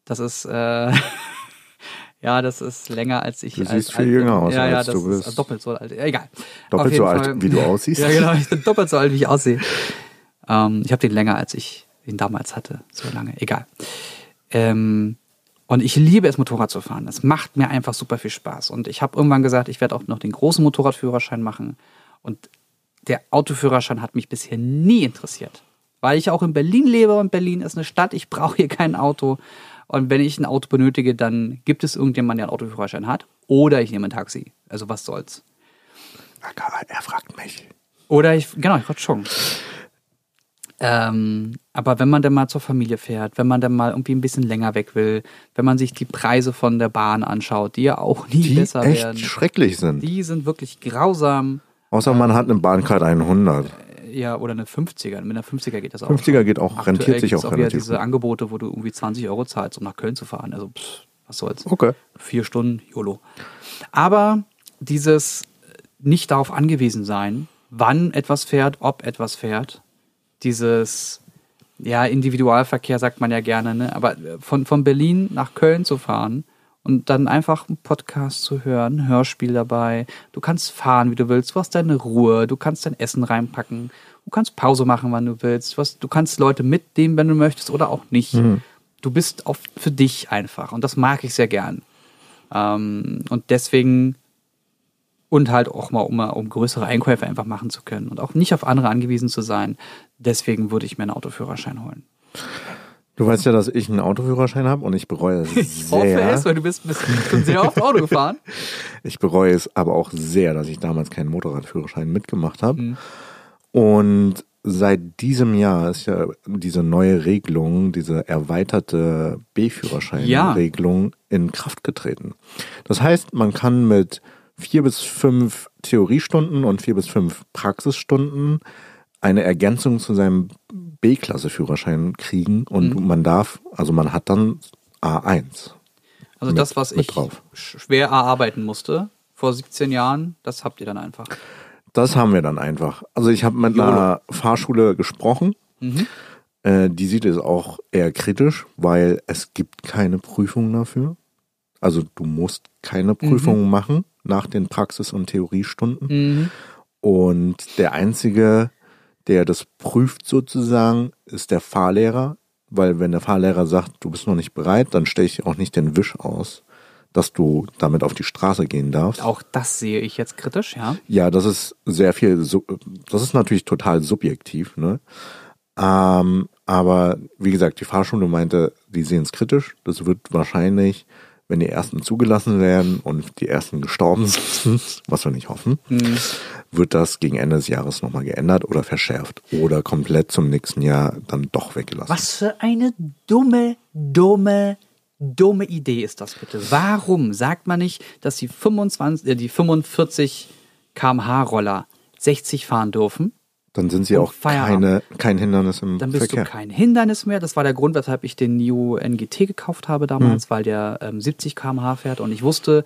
Das ist, äh, (laughs) ja, das ist länger als ich. Du als siehst viel bin. jünger aus, ja, ja, als das du ist bist. doppelt so alt. Ja, egal. Doppelt so alt, Fall- wie du aussiehst. Ja, genau. Ich bin doppelt so alt, wie ich aussehe. Ähm, ich habe den länger, als ich ihn damals hatte. So lange. Egal. Ähm, und ich liebe es, Motorrad zu fahren. Es macht mir einfach super viel Spaß. Und ich habe irgendwann gesagt, ich werde auch noch den großen Motorradführerschein machen. Und der Autoführerschein hat mich bisher nie interessiert. Weil ich auch in Berlin lebe und Berlin ist eine Stadt. Ich brauche hier kein Auto. Und wenn ich ein Auto benötige, dann gibt es irgendjemanden, der einen Autoführerschein hat. Oder ich nehme ein Taxi. Also was soll's. Er fragt mich. Oder ich, genau, ich wollte schon. Ähm, aber wenn man dann mal zur Familie fährt, wenn man dann mal irgendwie ein bisschen länger weg will, wenn man sich die Preise von der Bahn anschaut, die ja auch nie Die besser echt werden, schrecklich sind. die sind wirklich grausam. Außer man hat eine Bahncard 100. Ja, oder eine 50er. Mit einer 50er geht das auch. 50er geht auch, Aktuell rentiert sich auch auch wieder relativ diese. Angebote, wo du irgendwie 20 Euro zahlst, um nach Köln zu fahren. Also, pff, was soll's. Okay. Vier Stunden, YOLO. Aber dieses nicht darauf angewiesen sein, wann etwas fährt, ob etwas fährt, dieses, ja, Individualverkehr sagt man ja gerne, ne? aber von, von Berlin nach Köln zu fahren und dann einfach einen Podcast zu hören, ein Hörspiel dabei, du kannst fahren, wie du willst, du hast deine Ruhe, du kannst dein Essen reinpacken, du kannst Pause machen, wann du willst, was, du kannst Leute mitnehmen, wenn du möchtest oder auch nicht. Du bist auf, für dich einfach und das mag ich sehr gern. Ähm, und deswegen und halt auch mal um, um größere Einkäufe einfach machen zu können und auch nicht auf andere angewiesen zu sein. Deswegen würde ich mir einen Autoführerschein holen. Du weißt ja, dass ich einen Autoführerschein habe und ich bereue es (laughs) Ich hoffe sehr. es, weil du bist, bist schon sehr oft Auto gefahren. (laughs) Ich bereue es aber auch sehr, dass ich damals keinen Motorradführerschein mitgemacht habe. Mhm. Und seit diesem Jahr ist ja diese neue Regelung, diese erweiterte B-Führerschein-Regelung in Kraft getreten. Das heißt, man kann mit vier bis fünf Theoriestunden und vier bis fünf Praxisstunden eine Ergänzung zu seinem B-Klasse-Führerschein kriegen und Mhm. man darf, also man hat dann A1. Also Mit- das, was ich drauf. sch- schwer erarbeiten musste vor 17 Jahren, das habt ihr dann einfach. Das haben wir dann einfach. Also ich habe mit YOLO. einer Fahrschule gesprochen. Mhm. Äh, die sieht es auch eher kritisch, weil es gibt keine Prüfung dafür. Also du musst keine Prüfung machen nach den Praxis- und Theoriestunden. Mhm. Und der Einzige, der das prüft sozusagen, ist der Fahrlehrer. Weil wenn der Fahrlehrer sagt, du bist noch nicht bereit, dann stelle ich auch nicht den Wisch aus, dass du damit auf die Straße gehen darfst. Auch das sehe ich jetzt kritisch, ja. Ja, das ist sehr viel, das ist natürlich total subjektiv, ne? Ähm, aber wie gesagt, die Fahrschule meinte, die sehen es kritisch. Das wird wahrscheinlich, wenn die ersten zugelassen werden und die ersten gestorben (laughs) sind, was wir nicht hoffen, wird das gegen Ende des Jahres nochmal geändert oder verschärft oder komplett zum nächsten Jahr dann doch weggelassen. Was für eine dumme, dumme, dumme Idee ist das bitte? Warum sagt man nicht, dass die 25, äh, die 45 kmh Roller 60 fahren dürfen? Dann sind sie auch Feierabend. keine, kein Hindernis im Dann bist Verkehr. du kein Hindernis mehr. Das war der Grund, weshalb ich den NIO NGT gekauft habe damals, weil der ähm, 70 km/h fährt und ich wusste,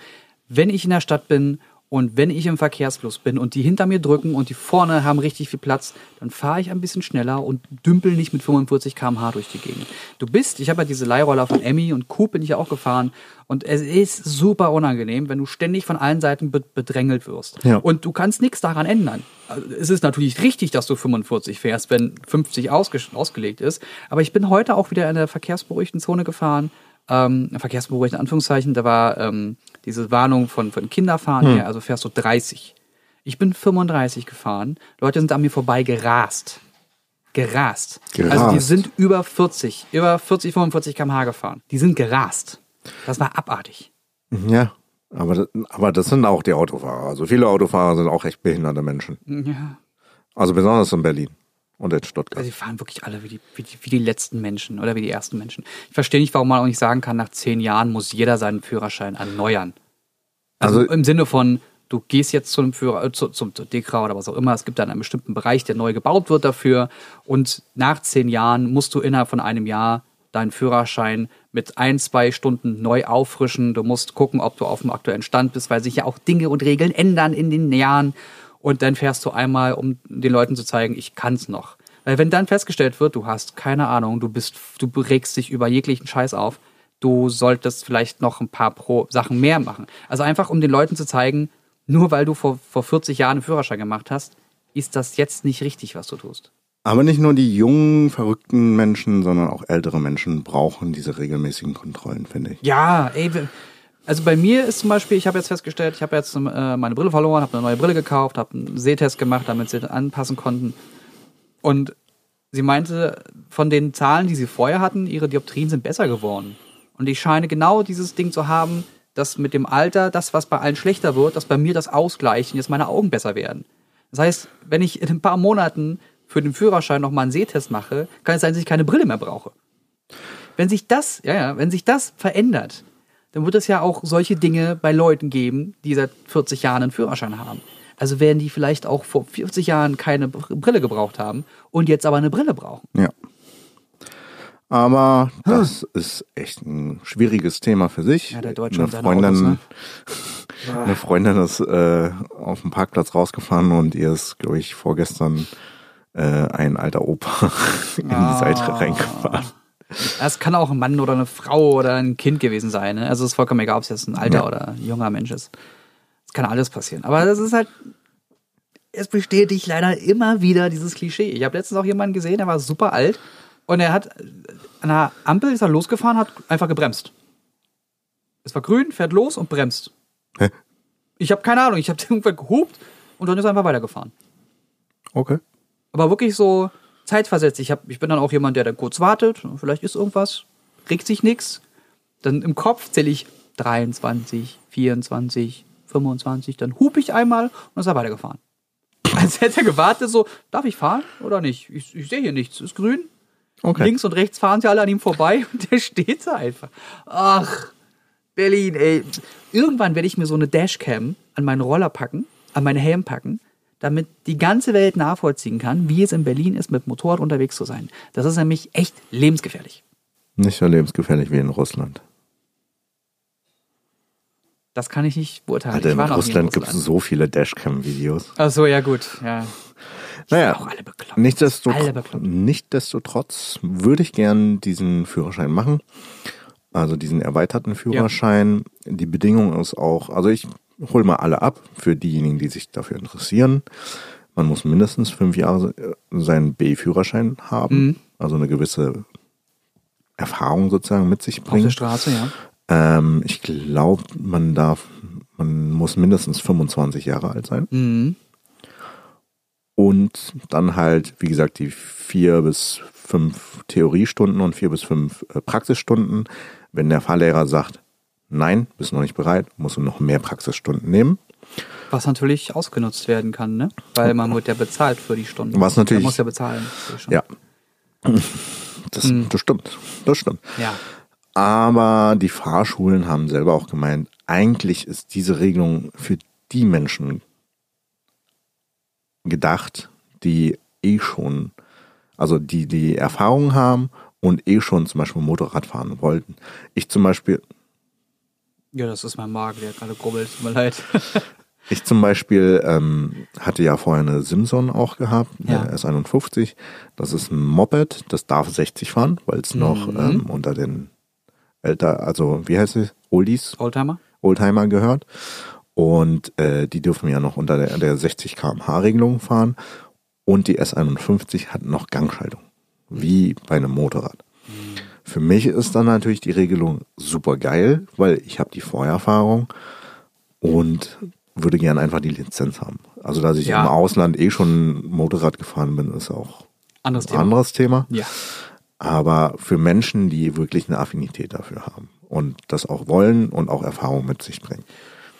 wenn ich in der Stadt bin und wenn ich im Verkehrsfluss bin und die hinter mir drücken und die vorne haben richtig viel Platz, dann fahre ich ein bisschen schneller und dümpel nicht mit 45 km/h durch die Gegend. Du bist, ich habe ja diese Leihroller von Emmy und Coop bin ich ja auch gefahren und es ist super unangenehm, wenn du ständig von allen Seiten be bedrängelt wirst. Ja. Und du kannst nichts daran ändern. Also, Es ist natürlich richtig, dass du 45 fährst, wenn 50 ausge ausgelegt ist. Aber ich bin heute auch wieder in der verkehrsberuhigten Zone gefahren. Ähm, verkehrsberuhigten Anführungszeichen, da war ähm, diese Warnung von, von Kinderfahren her, also fährst du 30. Ich bin 35 gefahren. Leute sind an mir vorbei gerast. Gerast. Also die Gerast. sind über 40, über 40, 45 km/h gefahren. Die sind gerast. Das war abartig. Ja, aber, das- aber das sind auch die Autofahrer. Also viele Autofahrer sind auch echt behinderte Menschen. Ja. Also besonders in Berlin und in Stuttgart. Also die fahren wirklich alle wie die, wie, die, wie die letzten Menschen oder wie die ersten Menschen. Ich verstehe nicht, warum man auch nicht sagen kann, nach zehn Jahren muss jeder seinen Führerschein erneuern. Also, Also- im Sinne von, du gehst jetzt zum Führer, äh, zu, zum Dekra oder was auch immer, es gibt dann einen bestimmten Bereich, der neu gebaut wird dafür und nach zehn Jahren musst du innerhalb von einem Jahr deinen Führerschein mit ein, zwei Stunden neu auffrischen. Du musst gucken, ob du auf dem aktuellen Stand bist, weil sich ja auch Dinge und Regeln ändern in den Jahren. Und dann fährst du einmal, um den Leuten zu zeigen, ich kann's noch. Weil wenn dann festgestellt wird, du hast keine Ahnung, du bist, du regst dich über jeglichen Scheiß auf, du solltest vielleicht noch ein paar Pro Sachen mehr machen. Also einfach, um den Leuten zu zeigen, nur weil du vor, vor 40 Jahren einen Führerschein gemacht hast, ist das jetzt nicht richtig, was du tust. Aber nicht nur die jungen, verrückten Menschen, sondern auch ältere Menschen brauchen diese regelmäßigen Kontrollen, finde ich. Ja, ey, also bei mir ist zum Beispiel, ich habe jetzt festgestellt, ich habe jetzt äh, meine Brille verloren, habe eine neue Brille gekauft, habe einen Sehtest gemacht, damit sie anpassen konnten. Und sie meinte, von den Zahlen, die sie vorher hatten, ihre Dioptrien sind besser geworden. Und ich scheine genau dieses Ding zu haben, dass mit dem Alter, das, was bei allen schlechter wird, dass bei mir das ausgleicht und jetzt meine Augen besser werden. Das heißt, wenn ich in ein paar Monaten für den Führerschein nochmal einen Sehtest mache, kann es sein, dass ich keine Brille mehr brauche. Wenn sich das, ja, ja, wenn sich das verändert, dann wird es ja auch solche Dinge bei Leuten geben, die seit 40 Jahren einen Führerschein haben. Also werden die vielleicht auch vor 40 Jahren keine Br- Brille gebraucht haben und jetzt aber eine Brille brauchen. Ja. Aber das ist echt ein schwieriges Thema für sich. Ja, der Deutsche eine Freundin, Autos, ne? (laughs) eine Freundin ist äh, auf dem Parkplatz rausgefahren und ihr ist, glaube ich, vorgestern äh, ein alter Opa (laughs) in die Ah. Seite reingefahren. Es kann auch ein Mann oder eine Frau oder ein Kind gewesen sein. Ne? Also es ist vollkommen egal, ob es jetzt ein alter Ja. oder ein junger Mensch ist. Es kann alles passieren. Aber das ist halt, es bestätigt leider immer wieder dieses Klischee. Ich habe letztens auch jemanden gesehen, der war super alt und er hat an der Ampel ist er losgefahren, hat einfach gebremst. Es war grün, fährt los und bremst. Hä? Ich habe keine Ahnung, ich habe irgendwann gehupt und dann ist er einfach weitergefahren. Okay. Aber wirklich so zeitversetzt. Ich, hab, ich bin dann auch jemand, der dann kurz wartet. Vielleicht ist irgendwas, regt sich nichts. Dann im Kopf zähle ich 23, 24, 25. Dann hupe ich einmal und dann ist er weitergefahren. (laughs) Als hätte er gewartet, so, darf ich fahren oder nicht? Ich, ich sehe hier nichts. Ist grün. Okay. Links und rechts fahren sie alle an ihm vorbei (laughs) und der steht da einfach. Ach, Berlin, ey. Irgendwann werde ich mir so eine Dashcam an meinen Roller packen, an meinen Helm packen, damit die ganze Welt nachvollziehen kann, wie es in Berlin ist, mit Motorrad unterwegs zu sein. Das ist nämlich echt lebensgefährlich. Nicht so lebensgefährlich wie in Russland. Das kann ich nicht beurteilen. Alter, ich in nie Russland gibt es so viele Dashcam-Videos. Ach so, ja gut, ja. Naja, auch alle bekloppt. nichtsdestotrotz, Alle bekloppt. nichtsdestotrotz würde ich gern diesen Führerschein machen. Also diesen erweiterten Führerschein. Die Bedingung ist auch, also ich hol mal alle ab für diejenigen, die sich dafür interessieren. Man muss mindestens fünf Jahre äh, seinen B-Führerschein haben, Mhm. also eine gewisse Erfahrung sozusagen mit sich Auf der bringen. Straße, ja. Ähm, ich glaube, man darf, man muss mindestens 25 Jahre alt sein. Mhm. Und dann halt, wie gesagt, die vier bis fünf Theoriestunden und vier bis fünf äh, Praxisstunden. Wenn der Fahrlehrer sagt, nein, bist noch nicht bereit, musst du noch mehr Praxisstunden nehmen. Was natürlich ausgenutzt werden kann, ne? Weil man wird ja bezahlt für die Stunden. Was natürlich- Man muss ja bezahlen. Ja. Das, das stimmt. Das stimmt. Ja. Aber die Fahrschulen haben selber auch gemeint, eigentlich ist diese Regelung für die Menschen gedacht, die eh schon, also die die Erfahrung haben und eh schon zum Beispiel Motorrad fahren wollten. Ich zum Beispiel, Ja, das ist mein Magen, der gerade grubbelt. Tut mir leid. (laughs) ich zum Beispiel ähm, hatte ja vorher eine Simson auch gehabt, Ja. eine S51. Das ist ein Moped, das darf 60 fahren, weil es noch Mhm. ähm, unter den älter, also wie heißt es, Oldies Oldtimer? Oldtimer gehört. Und äh, die dürfen ja noch unter der, der 60 km/h Regelung fahren. Und die S51 hat noch Gangschaltung. Wie bei einem Motorrad. Für mich ist dann natürlich die Regelung super geil, weil ich habe die Vorerfahrung und würde gern einfach die Lizenz haben. Also dass ich Ja. im Ausland eh schon Motorrad gefahren bin, ist auch Anderes ein Thema. anderes Thema. Ja. Aber für Menschen, die wirklich eine Affinität dafür haben und das auch wollen und auch Erfahrung mit sich bringen.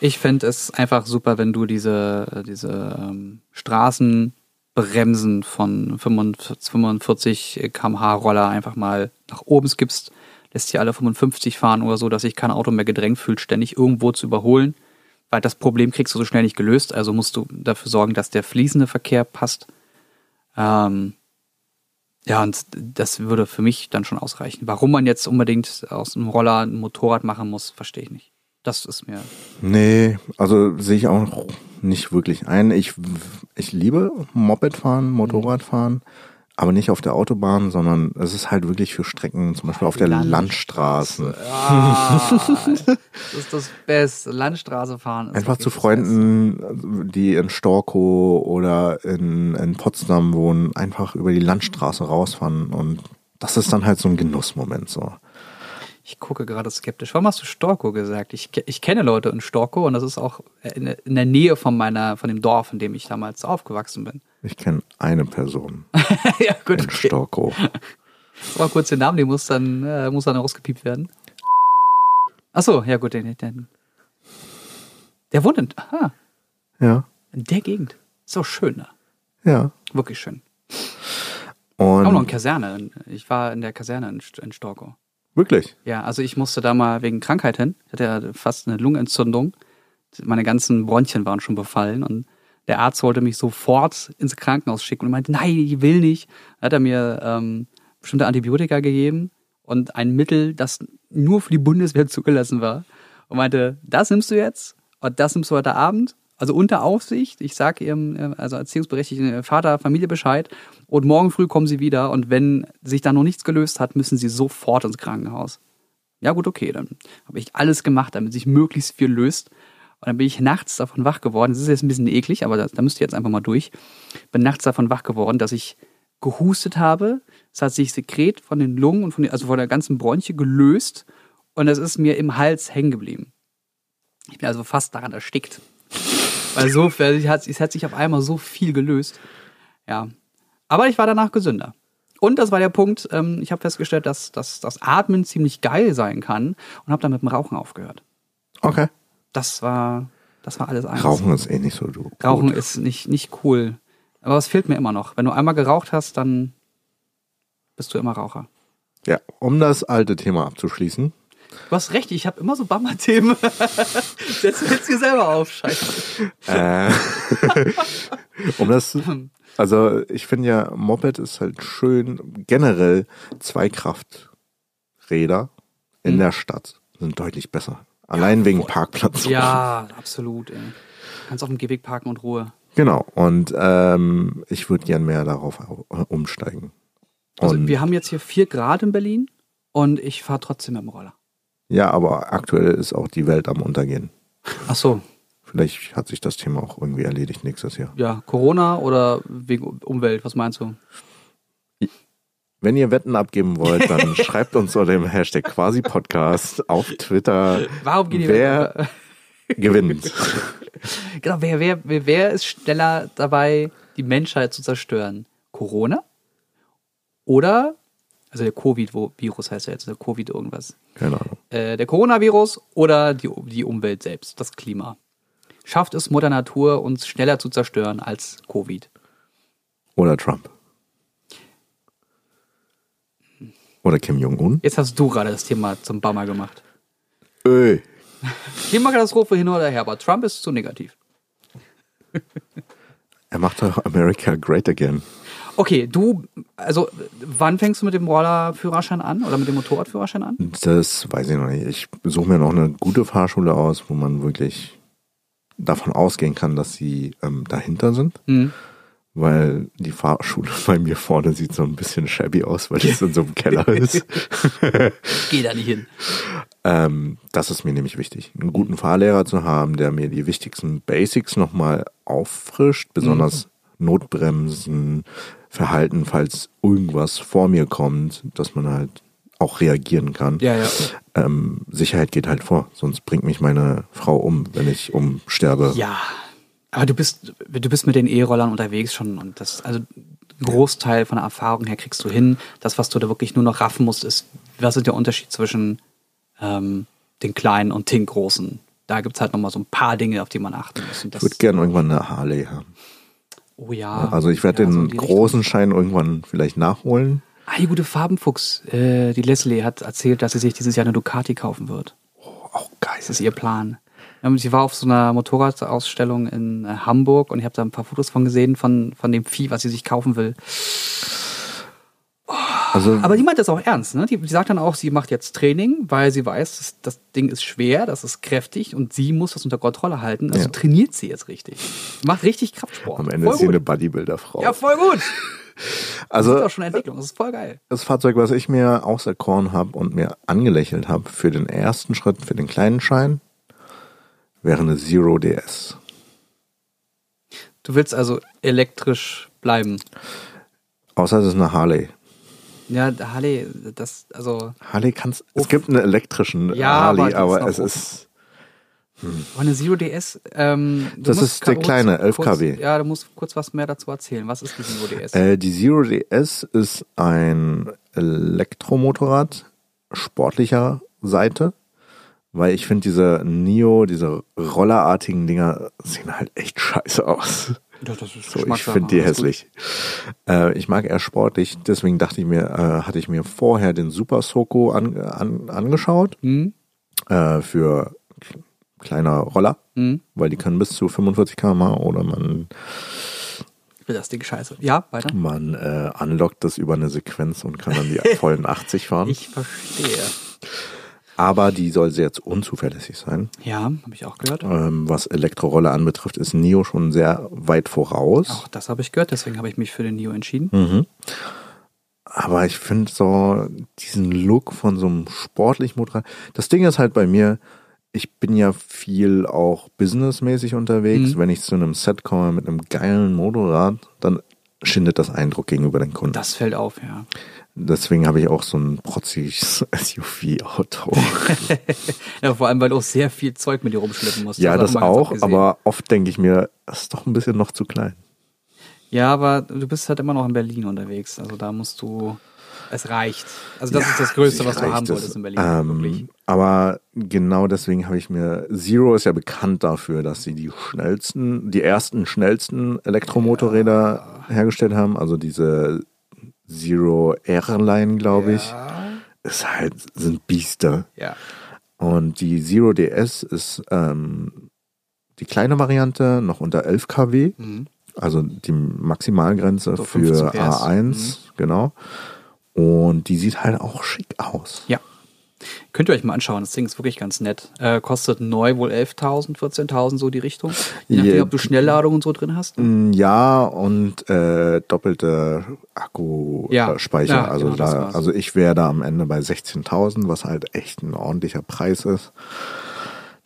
Ich fände es einfach super, wenn du diese, diese ähm, Straßenbremsen von 45, 45 km/h Roller einfach mal nach oben skippst, lässt sie alle 55 fahren oder so, dass sich kein Auto mehr gedrängt fühlt, ständig irgendwo zu überholen. Weil das Problem kriegst du so schnell nicht gelöst, also musst du dafür sorgen, dass der fließende Verkehr passt. Ähm, ja, und das würde für mich dann schon ausreichen. Warum man jetzt unbedingt aus einem Roller ein Motorrad machen muss, verstehe ich nicht. Das ist mir Nee, also sehe ich auch nicht wirklich ein. Ich, ich liebe Mopedfahren, Motorradfahren, aber nicht auf der Autobahn, sondern es ist halt wirklich für Strecken, zum Beispiel auf der Landstraße. Ah, (laughs) das ist das Beste. Landstraße fahren. Ist Einfach zu Freunden, die in Storkow oder in, in Potsdam wohnen, einfach über die Landstraße rausfahren und das ist dann halt so ein Genussmoment so. Ich gucke gerade skeptisch. Warum hast du Storkow gesagt? Ich, ich kenne Leute in Storkow und das ist auch in, in der Nähe von meiner, von dem Dorf, in dem ich damals aufgewachsen bin. Ich kenne eine Person (laughs) ja, gut. in Okay. Storkow. Aber kurz den Namen, die muss dann, äh, muss dann rausgepiept werden. Ach so, ja gut, den, den, der wohnt in, aha, Ja, in der Gegend. Ist auch schön, ne? ja. Wirklich schön. Auch noch in Und Kaserne. Ich war in der Kaserne in, in Storkow. Wirklich, Ja, also ich musste da mal wegen Krankheit hin. Ich hatte ja fast eine Lungenentzündung. Meine ganzen Bronchien waren schon befallen und der Arzt wollte mich sofort ins Krankenhaus schicken und meinte, nein, ich will nicht. Dann hat er mir ähm, bestimmte Antibiotika gegeben und ein Mittel, das nur für die Bundeswehr (laughs) zugelassen war. Und meinte, das nimmst du jetzt und das nimmst du heute Abend. Also unter Aufsicht. Ich sage ihrem, äh, also erziehungsberechtigten äh, Vater, Familie Bescheid. Und morgen früh kommen sie wieder. Und wenn sich da noch nichts gelöst hat, müssen sie sofort ins Krankenhaus. Ja gut, okay, dann habe ich alles gemacht, damit sich möglichst viel löst. Und dann bin ich nachts davon wach geworden. Das ist jetzt ein bisschen eklig, aber da, da müsst ihr jetzt einfach mal durch. Bin nachts davon wach geworden, dass ich gehustet habe. Es hat sich Sekret von den Lungen und von den, also von der ganzen Bronche gelöst. Und es ist mir im Hals hängen geblieben. Ich bin also fast daran erstickt. Weil so, hat, es hat sich auf einmal so viel gelöst. Ja. Aber ich war danach gesünder. Und das war der Punkt, ähm, ich habe festgestellt, dass, dass das Atmen ziemlich geil sein kann und habe dann mit dem Rauchen aufgehört. okay. Das war, das war alles eins. Rauchen ist eh nicht so du. Rauchen ist nicht, nicht cool. Aber es fehlt mir immer noch. Wenn du einmal geraucht hast, dann bist du immer Raucher. Ja, um das alte Thema abzuschließen. Du hast recht, ich habe immer so Bammer-Themen. Setz jetzt dir selber auf, scheiße. Äh, (laughs) um das, also ich finde ja, Moped ist halt schön. Generell Zweikrafträder in Mhm. der Stadt sind deutlich besser. Allein wegen Parkplatz. Ja, absolut. Ey. Kannst auf dem Gehweg parken und Ruhe. Genau. Und ähm, ich würde gern mehr darauf au- umsteigen. Also Und, wir haben jetzt hier vier Grad in Berlin und ich fahre trotzdem mit dem Roller. Ja, aber aktuell ist auch die Welt am Untergehen. Ach so, Vielleicht hat sich das Thema auch irgendwie erledigt nächstes Jahr. ja, Corona oder wegen Umwelt, was meinst du? Wenn ihr Wetten abgeben wollt, dann (laughs) schreibt uns unter dem Hashtag quasi Podcast auf Twitter, Warum gehen die wer Welt gewinnt. (laughs) Genau, wer, wer, wer, wer ist schneller dabei, die Menschheit zu zerstören? Corona? Oder, also der Covid-Virus heißt ja jetzt, der Covid irgendwas. Keine Ahnung. Äh, der Coronavirus oder die, die Umwelt selbst, das Klima. Schafft es Mutter Natur, uns schneller zu zerstören als Covid? Oder Trump. Oder Kim Jong-un. Jetzt hast du gerade das Thema zum Bammer gemacht. Öh. (laughs) Klimakatastrophe hin oder her, aber Trump ist zu negativ. Er macht doch America Great Again. Okay, du, also wann fängst du mit dem Rollerführerschein an oder mit dem Motorradführerschein an? Das weiß ich noch nicht. Ich suche mir noch eine gute Fahrschule aus, wo man wirklich davon ausgehen kann, dass sie ähm, dahinter sind. Hm. Weil die Fahrschule (laughs) bei mir vorne sieht so ein bisschen shabby aus, weil es in so einem Keller (laughs) ist. Geh da nicht hin. Ähm, das ist mir nämlich wichtig, einen guten Fahrlehrer zu haben, der mir die wichtigsten Basics nochmal auffrischt, besonders Notbremsen, Verhalten, falls irgendwas vor mir kommt, dass man halt auch reagieren kann. Ja, ja. Ähm, Sicherheit geht halt vor, sonst bringt mich meine Frau um, wenn ich umsterbe. Ja. Aber du bist, du bist mit den E-Rollern unterwegs schon und das, also ein Großteil von der Erfahrung her kriegst du hin. Das, was du da wirklich nur noch raffen musst, ist, was ist der Unterschied zwischen ähm, den kleinen und den großen? Da gibt's halt nochmal so ein paar Dinge, auf die man achten muss. Ich würde gerne irgendwann eine Harley haben. Oh ja. Also ich werde ja, so den die großen Schein irgendwann vielleicht nachholen. Ah, die gute Farbenfuchs, äh, die Leslie hat erzählt, dass sie sich dieses Jahr eine Ducati kaufen wird. Auch geil. Das ist ihr Plan. Sie war auf so einer Motorradausstellung in äh, Hamburg und ich habe da ein paar Fotos von gesehen, von, von dem Vieh, was sie sich kaufen will. Also Aber die meint das auch ernst. Ne? Die, die sagt dann auch, sie macht jetzt Training, weil sie weiß, das, das Ding ist schwer, das ist kräftig und sie muss das unter Kontrolle halten. Also Ja. trainiert sie jetzt richtig. Macht richtig Kraftsport. am Ende voll ist sie gut. eine Bodybuilder-Frau. Ja, voll gut. (laughs) Das also ist auch schon Entwicklung. Das ist voll geil. das Fahrzeug, was ich mir auserkoren habe und mir angelächelt habe für den ersten Schritt, für den kleinen Schein, wäre eine Zero DS. Du willst also elektrisch bleiben. Außer es ist eine Harley. Ja, Harley, das, also, Harley kannst. Es gibt einen elektrischen Ja, Harley, aber aber es ist. Oh, eine Zero DS. Ähm, Das ist der kleine, 11 kurz, kW. Ja, du musst kurz was mehr dazu erzählen. Was ist die Zero DS? Äh, die Zero DS ist ein Elektromotorrad sportlicher Seite, weil ich finde diese Neo, diese rollerartigen Dinger sehen halt echt scheiße aus. Ja, So, ich finde die hässlich. Äh, ich mag eher sportlich, deswegen dachte ich mir, äh, hatte ich mir vorher den Super Soco an, an, angeschaut Hm? äh, für kleiner Roller, Hm? weil die können bis zu 45 km oder man das Ding scheiße. Ja, weiter. man äh, unlockt das über eine Sequenz und kann dann die (laughs) vollen 80 fahren. Ich verstehe. Aber die soll sehr unzuverlässig sein. Ja, habe ich auch gehört. Ähm, was Elektroroller anbetrifft, ist Nio schon sehr weit voraus. Auch das habe ich gehört, deswegen habe ich mich für den Neo entschieden. Mhm. Aber ich finde so diesen Look von so einem sportlichen Motorrad. Das Ding ist halt bei mir, ich bin ja viel auch businessmäßig unterwegs. Mhm. Wenn ich zu einem Set komme mit einem geilen Motorrad, dann schindet das Eindruck gegenüber den Kunden. Das fällt auf, ja. Deswegen habe ich auch so ein protziges (laughs) SUV-Auto. (laughs) Ja, vor allem, weil du auch sehr viel Zeug mit dir rumschleppen musst. ja, das ganz auch, aber oft denke ich mir, das ist doch ein bisschen noch zu klein. Ja, aber du bist halt immer noch in Berlin unterwegs. Also da musst du. Es reicht. Also das Ja, ist das Größte, was du haben es. wolltest in Berlin. Ähm, aber genau deswegen habe ich mir, Zero ist ja bekannt dafür, dass sie die schnellsten, die ersten schnellsten Elektromotorräder hergestellt haben. Also diese Zero Airline, glaube ich, Ja. ist halt, sind Biester. ja. Und die Zero DS ist ähm, die kleine Variante, noch unter 11 kW. Mhm. Also die Maximalgrenze So für 15 PS. A1, Mhm. genau. Und die sieht halt auch schick aus. Ja. Könnt ihr euch mal anschauen, das Ding ist wirklich ganz nett. Äh, kostet neu wohl 11.000, 14.000, so die Richtung. Je nachdem, Ja. ob du Schnellladung und so drin hast. Mm, Ja, und äh, doppelte Akkuspeicher. Ja. Also, genau, da, also ich wäre da am Ende bei 16.000, was halt echt ein ordentlicher Preis ist.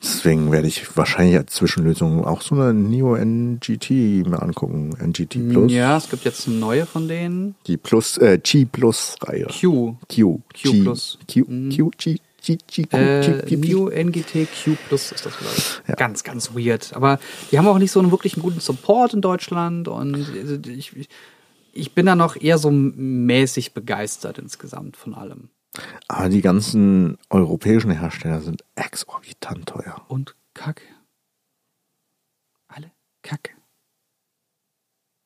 Deswegen werde ich wahrscheinlich als Zwischenlösung auch so eine Neo NGT mir angucken. NGT Plus. Ja, es gibt jetzt eine neue von denen. Die Plus, äh, G Plus Reihe. Q. Q. Q G, Plus. Q, Q, G, G, G, Q, Äh, G. Neo NGT Q Plus ist das, glaube ich. Ja. Ganz, ganz weird. Aber die haben auch nicht so einen wirklichen guten Support in Deutschland und ich, ich bin da noch eher so mäßig begeistert insgesamt von allem. Aber die ganzen europäischen Hersteller sind exorbitant teuer. Und Kacke. Alle Kacke.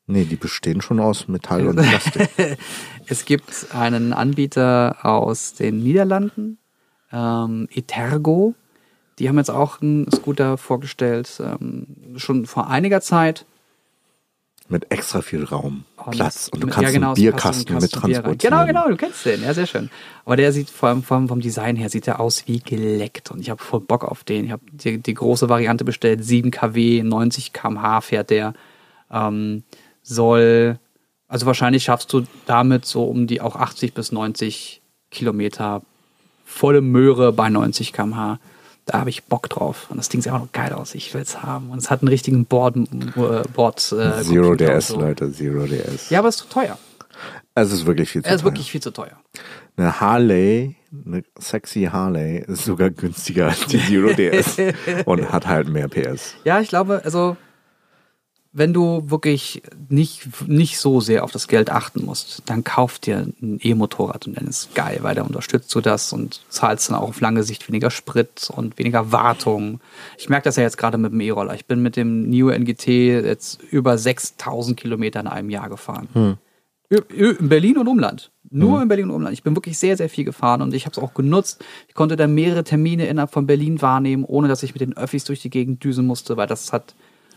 Nee, die bestehen schon aus Metall und Plastik. (laughs) Es gibt einen Anbieter aus den Niederlanden, ähm, Etergo. Die haben jetzt auch einen Scooter vorgestellt, ähm, schon vor einiger Zeit. Mit extra viel Raum, Und Platz. Und du mit- kannst ja, genau, einen Bierkasten mit transportieren. Genau, genau, du kennst den. Ja, sehr schön. Aber der sieht vor allem vom, vom Design her sieht er aus wie geleckt und ich habe voll Bock auf den. Ich habe die, die große Variante bestellt, 7 kW, 90 km/h fährt der. Ähm, soll, also wahrscheinlich schaffst du damit so um die auch 80 bis 90 Kilometer volle Möhre bei 90 km/h. Da habe ich Bock drauf. Und das Ding sieht einfach noch geil aus. Ich will es haben. Und es hat einen richtigen Board, äh, Board äh, Zero Computer DS, so. Leute, Zero DS. Ja, aber es ist zu teuer. Es ist wirklich viel zu Er ist teuer. wirklich viel zu teuer. Eine Harley, eine sexy Harley, ist sogar günstiger als die Zero (laughs) DS und hat halt mehr PS. Ja, ich glaube, also wenn du wirklich nicht, nicht so sehr auf das Geld achten musst, dann kauf dir ein E-Motorrad und dann ist geil, weil dann unterstützt du das und zahlst dann auch auf lange Sicht weniger Sprit und weniger Wartung. Ich merke das ja jetzt gerade mit dem E-Roller. Ich bin mit dem Neo NGT jetzt über 6000 Kilometer in einem Jahr gefahren. Ü- In Berlin und Umland. Nur in Berlin und Umland. Ich bin wirklich sehr, sehr viel gefahren und ich habe es auch genutzt. Ich konnte dann mehrere Termine innerhalb von Berlin wahrnehmen, ohne dass ich mit den Öffis durch die Gegend düsen musste, weil das hat,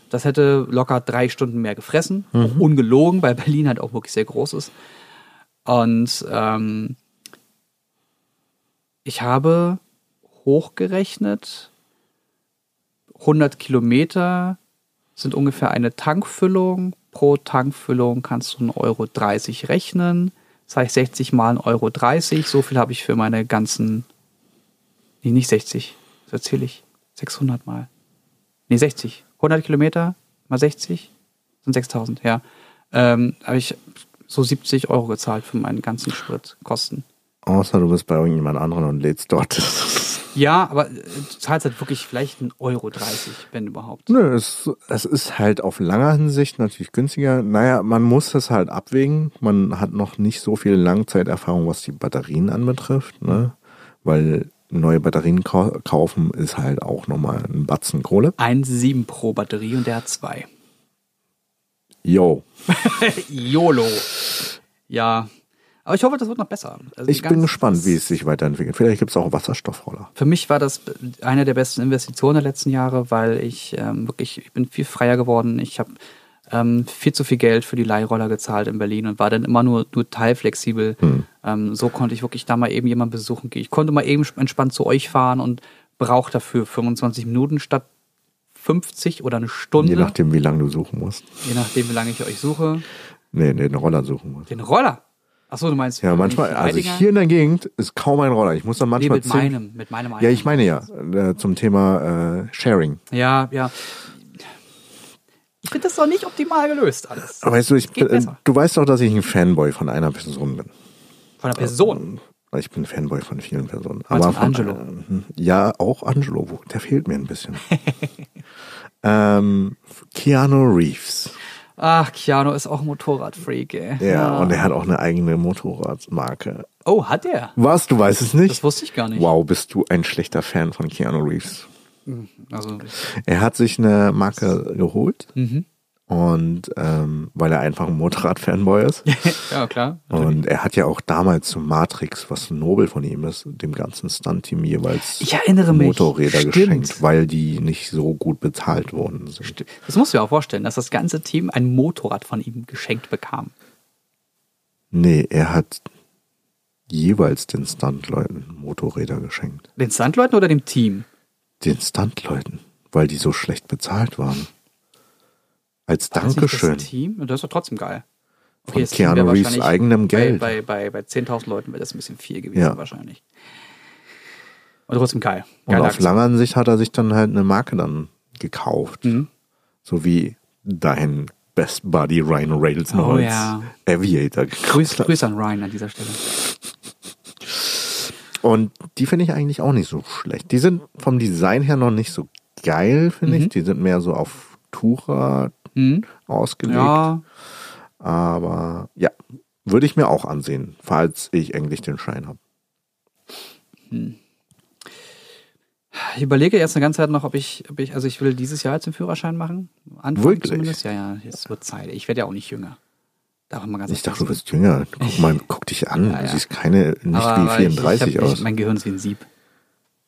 das hätte locker drei Stunden mehr gefressen. Auch ungelogen, weil Berlin halt auch wirklich sehr groß ist. Und ähm, ich habe hochgerechnet, 100 Kilometer sind ungefähr eine Tankfüllung. Pro Tankfüllung kannst du 1,30 Euro rechnen. Das heißt 60 mal 1,30 Euro. So viel habe ich für meine ganzen. Nee, nicht 60. Das erzähle ich. 600 mal. Nee, 60. 100 Kilometer mal 60 sind 6000, ja. Ähm, habe ich so 70 Euro gezahlt für meinen ganzen Spritkosten. Außer du bist bei irgendjemand anderen und lädst dort. (laughs) Ja, aber äh, du zahlst halt wirklich vielleicht 1,30 Euro, wenn überhaupt. Nö, es, es ist halt auf langer Hinsicht natürlich günstiger. Naja, man muss das halt abwägen. Man hat noch nicht so viel Langzeiterfahrung, was die Batterien anbetrifft, ne? Weil neue Batterien kau kaufen ist halt auch nochmal ein Batzen Kohle. 1,7 pro Batterie und der hat zwei. Yo. (laughs) YOLO. Ja. Aber ich hoffe, das wird noch besser. Also Ich bin gespannt, wie es sich weiterentwickelt. Vielleicht gibt es auch Wasserstoffroller. Für mich war das eine der besten Investitionen der letzten Jahre, weil ich ähm, wirklich, ich bin viel freier geworden. Ich habe ähm, viel zu viel Geld für die Leihroller gezahlt in Berlin und war dann immer nur, nur teilflexibel. Ähm, so konnte ich wirklich da mal eben jemanden besuchen gehen. Ich konnte mal eben entspannt zu euch fahren und brauche dafür 25 Minuten statt 50 oder eine Stunde. Je nachdem, wie lange du suchen musst. je nachdem, wie lange ich euch suche. Nee, nee, den Roller suchen musst. Den Roller. Achso, du meinst Ja, manchmal, also hier in der Gegend ist kaum ein Roller. Ich muss dann nee, manchmal mit zehn- meinem, mit meinem Ja, ich meine ja, äh, zum Thema äh, Sharing. Ja, ja. Ich finde das doch nicht optimal gelöst alles. Aber weißt du, ich, äh, du weißt doch, dass ich ein Fanboy von einer Person bin. Von der Person. Ich bin Fanboy von vielen Personen. Meinst du von Angelo? äh, ja, auch Angelo. Der fehlt mir ein bisschen. (laughs) ähm, Keanu Reeves. Ach, Keanu ist auch Motorradfreak, ey. Ja, und er hat auch eine eigene Motorradmarke. Oh, hat er? Was? Du weißt es nicht? Das wusste ich gar nicht. Wow, bist du ein schlechter Fan von Keanu Reeves. Also, Er hat sich eine Marke geholt. Mhm. Und ähm, weil er einfach ein Motorrad-Fanboy ist. (laughs) ja, klar. Und er hat ja auch damals zu Matrix, was nobel von ihm ist, dem ganzen Stunt-Team jeweils Ich erinnere mich. Motorräder Stimmt. geschenkt, weil die nicht so gut bezahlt worden sind. Das musst du dir auch vorstellen, dass das ganze Team ein Motorrad von ihm geschenkt bekam. Nee, er hat jeweils den Stuntleuten Motorräder geschenkt. Den Stuntleuten oder dem Team? Den Stuntleuten, weil die so schlecht bezahlt waren. Als War Dankeschön. Das Team? Das ist doch trotzdem geil. Von Team wäre Keanu Reeves eigenem Geld. Bei, bei, bei, bei 10.000 Leuten wäre das ein bisschen viel gewesen Ja. wahrscheinlich. Aber trotzdem geil. Und Geile auf Aktion. langer Sicht hat er sich dann halt eine Marke dann gekauft. Mhm. So wie dein Best Buddy Ryan Reynolds noch Oh als ja. Aviator Grüß, gekauft hat. Grüß an Ryan an dieser Stelle. Und die finde ich eigentlich auch nicht so schlecht. Die sind vom Design her noch nicht so geil, finde Mhm. ich. Die sind mehr so auf Tourer Mhm. ausgelegt. Ja, Aber ja, würde ich mir auch ansehen, falls ich endlich den Schein habe. ich überlege jetzt eine ganze Zeit noch, ob ich, ob ich, also ich will dieses Jahr jetzt den Führerschein machen. Anfang Wirklich? zumindest. Ja, ja, jetzt wird Zeit. Ich werde ja auch nicht jünger. Darf man ganz Ich dachte, du bist jünger. Guck mal, (laughs) guck dich an. Ja, Du ja. siehst keine, nicht Aber- wie aber ich- 34 ich hab, aus. Ich, mein Gehirn ist wie ein Sieb.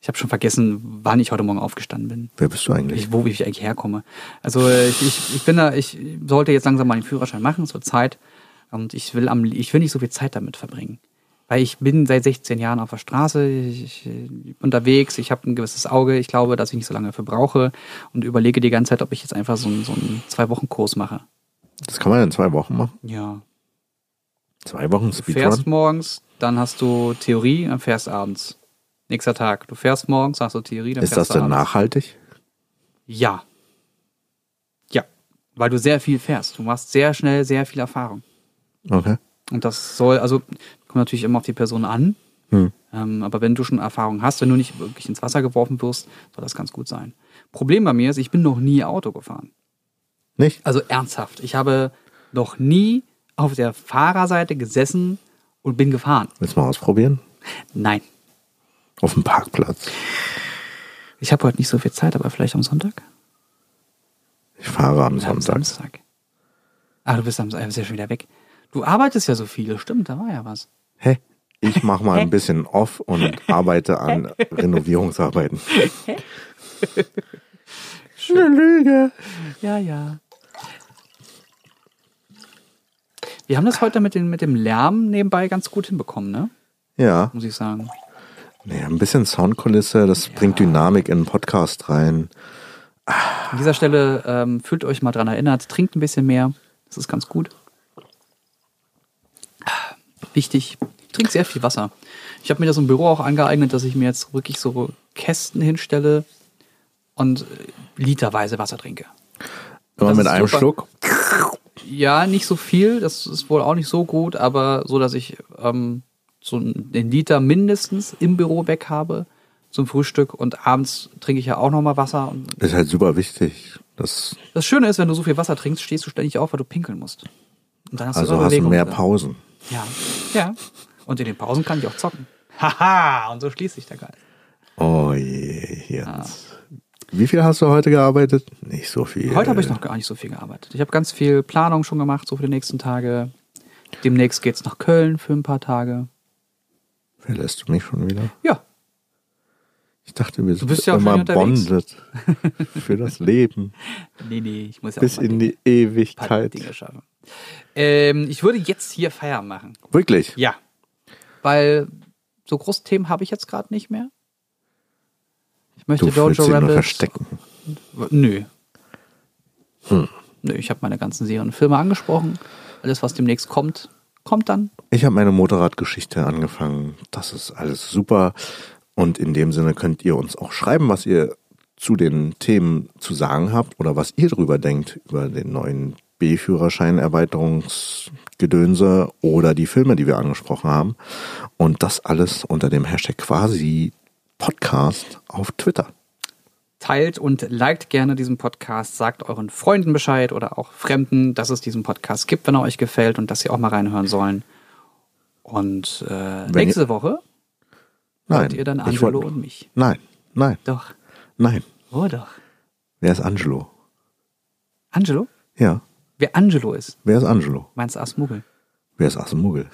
Ich habe schon vergessen, wann ich heute Morgen aufgestanden bin. Wer bist du eigentlich? Ich, wo ich eigentlich herkomme. Also ich, ich, ich bin da, ich sollte jetzt langsam mal den Führerschein machen, es wird Zeit. Und ich will am, ich will nicht so viel Zeit damit verbringen. Weil ich bin seit 16 Jahren auf der Straße, ich, ich, unterwegs, ich habe ein gewisses Auge, ich glaube, dass ich nicht so lange dafür brauche und überlege die ganze Zeit, ob ich jetzt einfach so, einen- so einen Zwei-Wochen-Kurs mache. Das kann man in zwei Wochen machen. Ja. Zwei Wochen Du fährst Speedrun. morgens, dann hast du Theorie, dann fährst abends. Nächster Tag. Du fährst morgens, hast du Theorie, dann Ist das fährst du denn abends. nachhaltig? Ja. Ja. Weil du sehr viel fährst. Du machst sehr schnell sehr viel Erfahrung. Okay. Und das soll, also, kommt natürlich immer auf die Person an. Hm. Ähm, aber wenn du schon Erfahrung hast, wenn du nicht wirklich ins Wasser geworfen wirst, soll das ganz gut sein. Problem bei mir ist, ich bin noch nie Auto gefahren. Nicht? Also ernsthaft. Ich habe noch nie auf der Fahrerseite gesessen und bin gefahren. Willst du mal ausprobieren? Nein. Auf dem Parkplatz. Ich habe heute nicht so viel Zeit, aber vielleicht am Sonntag? Ich fahre am Ja, am Sonntag. Samstag. Ah, du bist, am, bist ja schon wieder weg. Du arbeitest ja so viel, stimmt, da war ja was. Hä? Ich mache mal ein bisschen off und arbeite an Renovierungsarbeiten. Eine Lüge. Ja, ja. Wir haben das heute mit, den, mit dem Lärm nebenbei ganz gut hinbekommen, ne? Ja, Muss ich sagen. nee, ein bisschen Soundkulisse, das bringt Dynamik in den Podcast rein. An dieser Stelle ähm, fühlt euch mal dran erinnert, trinkt ein bisschen mehr. Das ist ganz gut. Ah, Wichtig. Ich trinke sehr viel Wasser. Ich habe mir das im Büro auch angeeignet, dass ich mir jetzt wirklich so Kästen hinstelle und literweise Wasser trinke. Immer mit einem super. Schluck. (laughs) Ja, nicht so viel, das ist wohl auch nicht so gut, aber so, dass ich ähm, so einen Liter mindestens im Büro weg habe zum Frühstück und abends trinke ich ja auch nochmal Wasser. Ist halt super wichtig. Das, das Schöne ist, wenn du so viel Wasser trinkst, stehst du ständig auf, weil du pinkeln musst. Und dann hast also immer hast du mehr. Pausen. Ja, ja. Und in den Pausen kann ich auch zocken. (laughs) Haha, und so schließt sich der Geist. Oh je, jetzt. Wie viel hast du heute gearbeitet? Nicht so viel. Heute habe ich noch gar nicht so viel gearbeitet. Ich habe ganz viel Planung schon gemacht, so für die nächsten Tage. Demnächst geht's nach Köln für ein paar Tage. Verlässt du mich schon wieder? Ja, Ich dachte, wir sind ja immer bonded (laughs) für das Leben. nee, nee, ich muss ja Bis in Dinge- die Ewigkeit. Dinge schaffen. Ähm, ich würde jetzt hier Feier machen. Wirklich? Ja. Weil so große Themen habe ich jetzt gerade nicht mehr. Möchte Du Dojo Rabbit. verstecken. Nö. Hm. Nö, ich habe meine ganzen Serien und Filme angesprochen. Alles, was demnächst kommt, kommt dann. Ich habe meine Motorradgeschichte angefangen. Das ist alles super. Und in dem Sinne könnt ihr uns auch schreiben, was ihr zu den Themen zu sagen habt oder was ihr drüber denkt über den neuen B-Führerschein Erweiterungsgedönse oder die Filme, die wir angesprochen haben. Und das alles unter dem Hashtag quasi Podcast auf Twitter. Teilt und liked gerne diesen Podcast, sagt euren Freunden Bescheid oder auch Fremden, dass es diesen Podcast gibt, wenn er euch gefällt und dass sie auch mal reinhören sollen. Und äh, nächste Woche Nein. ihr dann Angelo wollt- und mich. Nein, nein, Doch. nein. Oh doch. Wer ist Angelo? Angelo? Ja, Wer Angelo ist, wer ist Angelo? meinst du Asmugel? Wer ist Asmugel?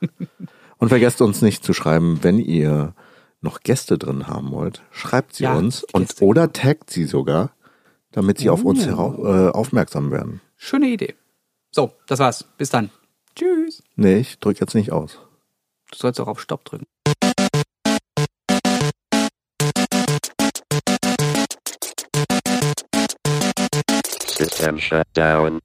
(laughs) Und vergesst uns nicht zu schreiben, wenn ihr noch Gäste drin haben wollt, schreibt sie Ja, uns und Gäste. oder taggt sie sogar, damit sie auf uns Oh. herau- äh, aufmerksam werden. Schöne Idee. So, das war's. Bis dann. Tschüss. Nee, ich drück jetzt nicht aus. Du sollst auch auf Stopp drücken. System shut down.